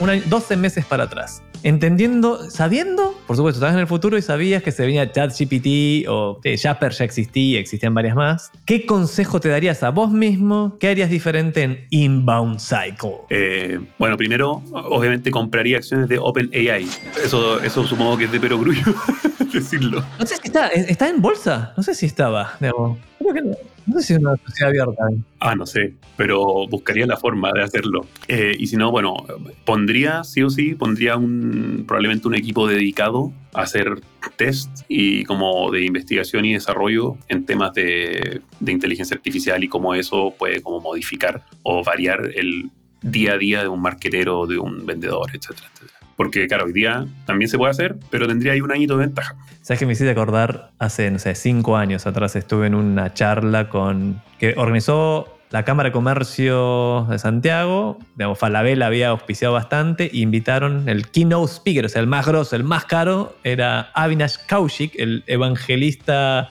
[SPEAKER 1] ir 12 meses para atrás entendiendo, sabiendo, por supuesto, estabas en el futuro y sabías que se venía ChatGPT o eh, Jasper ya existía, existían varias más. ¿Qué consejo te darías a vos mismo? ¿Qué harías diferente en Inbound Cycle?
[SPEAKER 2] Eh, bueno, primero, obviamente compraría acciones de OpenAI. Eso, eso supongo que es de perogrullo decirlo.
[SPEAKER 1] No sé si está, está en bolsa. No sé si estaba. Creo que no. No sé si es una sociedad abierta.
[SPEAKER 2] Ah, no sé, pero buscaría la forma de hacerlo. Eh, y si no, bueno, pondría, sí o sí, pondría un, probablemente un equipo dedicado a hacer test y como de investigación y desarrollo en temas de, de inteligencia artificial y cómo eso puede como modificar o variar el día a día de un marquetero, de un vendedor, etcétera, etcétera. Porque, claro, hoy día también se puede hacer, pero tendría ahí un añito de ventaja.
[SPEAKER 1] ¿Sabes que me hiciste acordar? Hace, no sé, cinco años atrás estuve en una charla con. que organizó la Cámara de Comercio de Santiago. Digamos, Falabella había auspiciado bastante. E invitaron el keynote speaker, o sea, el más grosso, el más caro, era Avinash Kaushik, el evangelista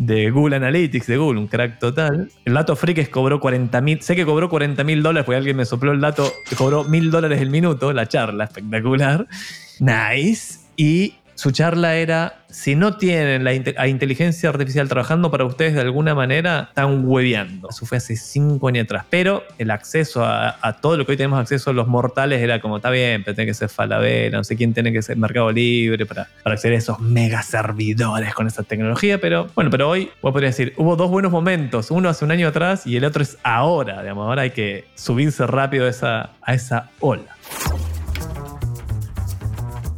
[SPEAKER 1] de Google Analytics, de Google, un crack total. El dato freak cobró 40 mil, sé que cobró 40 mil dólares porque alguien me sopló el dato, cobró mil dólares el minuto, la charla, espectacular. Nice. Y su charla era, si no tienen la inteligencia artificial trabajando para ustedes de alguna manera, están hueveando. Eso fue hace cinco años atrás. Pero el acceso a, todo lo que hoy tenemos acceso a los mortales era como, está bien, pero tiene que ser Falabella, no sé quién tiene que ser Mercado Libre para, para acceder a esos mega servidores con esa tecnología. Pero bueno, pero hoy, vos podría decir, hubo dos buenos momentos. Uno hace un año atrás y el otro es ahora. Digamos, ahora hay que subirse rápido esa, a esa ola.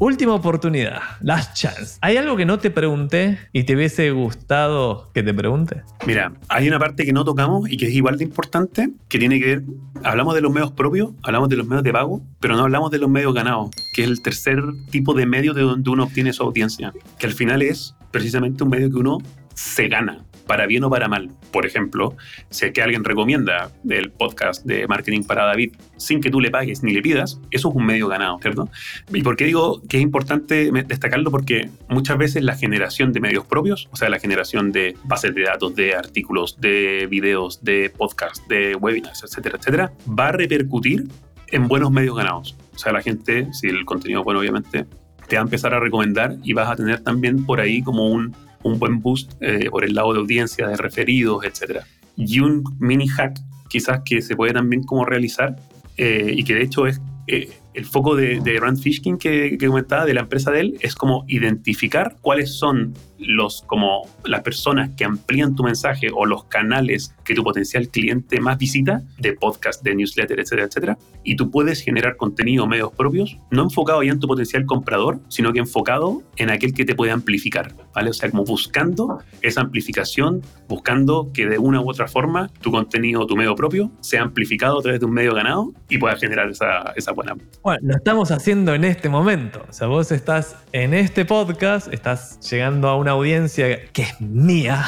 [SPEAKER 1] Última oportunidad, last chance. ¿Hay algo que no te pregunté y te hubiese gustado que te pregunte?
[SPEAKER 2] Mira, hay una parte que no tocamos y que es igual de importante, que tiene que ver, hablamos de los medios propios, hablamos de los medios de pago, pero no hablamos de los medios ganados, que es el tercer tipo de medio de donde uno obtiene su audiencia, que al final es precisamente un medio que uno se gana para bien o para mal. Por ejemplo, si es que alguien recomienda el podcast de marketing para David sin que tú le pagues ni le pidas, eso es un medio ganado, ¿cierto? ¿Y por qué digo que es importante destacarlo? Porque muchas veces la generación de medios propios, o sea, la generación de bases de datos, de artículos, de videos, de podcasts, de webinars, etcétera, etcétera, va a repercutir en buenos medios ganados. O sea, la gente, si el contenido es bueno, obviamente, te va a empezar a recomendar y vas a tener también por ahí como un un buen boost eh, por el lado de audiencia, de referidos, etc. Y un mini hack quizás que se puede también como realizar eh, y que de hecho es, eh, el foco de, de Rand Fishkin que, que comentaba de la empresa de él es como identificar cuáles son los como las personas que amplían tu mensaje o los canales que tu potencial cliente más visita de podcast, de newsletter, etcétera, etcétera. Y tú puedes generar contenido medios propios, no enfocado ya en tu potencial comprador, sino que enfocado en aquel que te puede amplificar, ¿vale? O sea, como buscando esa amplificación, buscando que de una u otra forma tu contenido, tu medio propio, sea amplificado a través de un medio ganado y pueda generar esa, esa buena.
[SPEAKER 1] Bueno, lo estamos haciendo en este momento. O sea, vos estás en este podcast, estás llegando a una audiencia que es mía.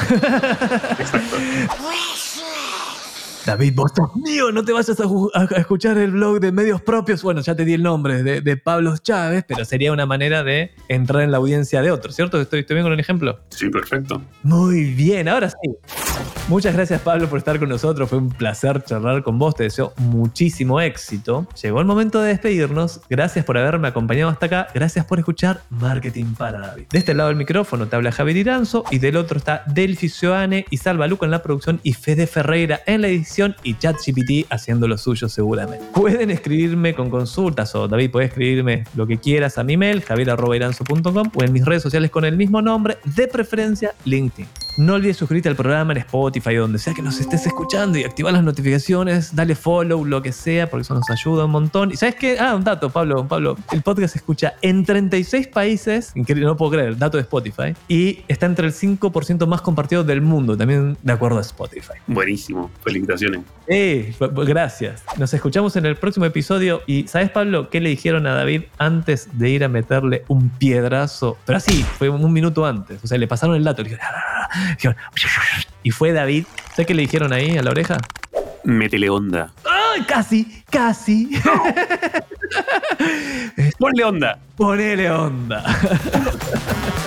[SPEAKER 2] Exacto.
[SPEAKER 1] David, vos sos mío, no te vayas a, escuchar el blog de medios propios. Bueno, ya te di el nombre de, de Pablo Chávez, pero sería una manera de entrar en la audiencia de otros, ¿cierto? ¿Estoy, estoy bien con el ejemplo?
[SPEAKER 2] Sí, perfecto.
[SPEAKER 1] Muy bien, ahora sí. Muchas gracias Pablo por estar con nosotros, fue un placer charlar con vos, te deseo muchísimo éxito. Llegó el momento de despedirnos, gracias por haberme acompañado hasta acá, gracias por escuchar Marketing para David. De este lado del micrófono te habla Javier Iranzo y del otro está Delphi Sioane y Salva Luca en la producción y Fede Ferreira en la edición y ChatGPT haciendo lo suyo seguramente. Pueden escribirme con consultas o David puedes escribirme lo que quieras a mi mail javier.iranzo.com o en mis redes sociales con el mismo nombre, de preferencia LinkedIn. No olvides suscribirte al programa en Spotify o donde sea que nos estés escuchando y activar las notificaciones, dale follow, lo que sea, porque eso nos ayuda un montón. Y sabes qué? Ah, un dato, Pablo, Pablo. El podcast se escucha en 36 países, increíble, no puedo creer, dato de Spotify, y está entre el 5% más compartido del mundo, también de acuerdo a Spotify.
[SPEAKER 2] Buenísimo. Felicitaciones.
[SPEAKER 1] Eh, gracias. Nos escuchamos en el próximo episodio. Y ¿sabes, Pablo, qué le dijeron a David antes de ir a meterle un piedrazo? Pero así, fue un minuto antes. O sea, le pasaron el dato. Le dijeron, dijeron, y fue David. ¿Sabes qué le dijeron ahí a la oreja?
[SPEAKER 2] Métele onda.
[SPEAKER 1] ¡Ay, casi! ¡Casi!
[SPEAKER 2] Ponle onda.
[SPEAKER 1] Ponele onda.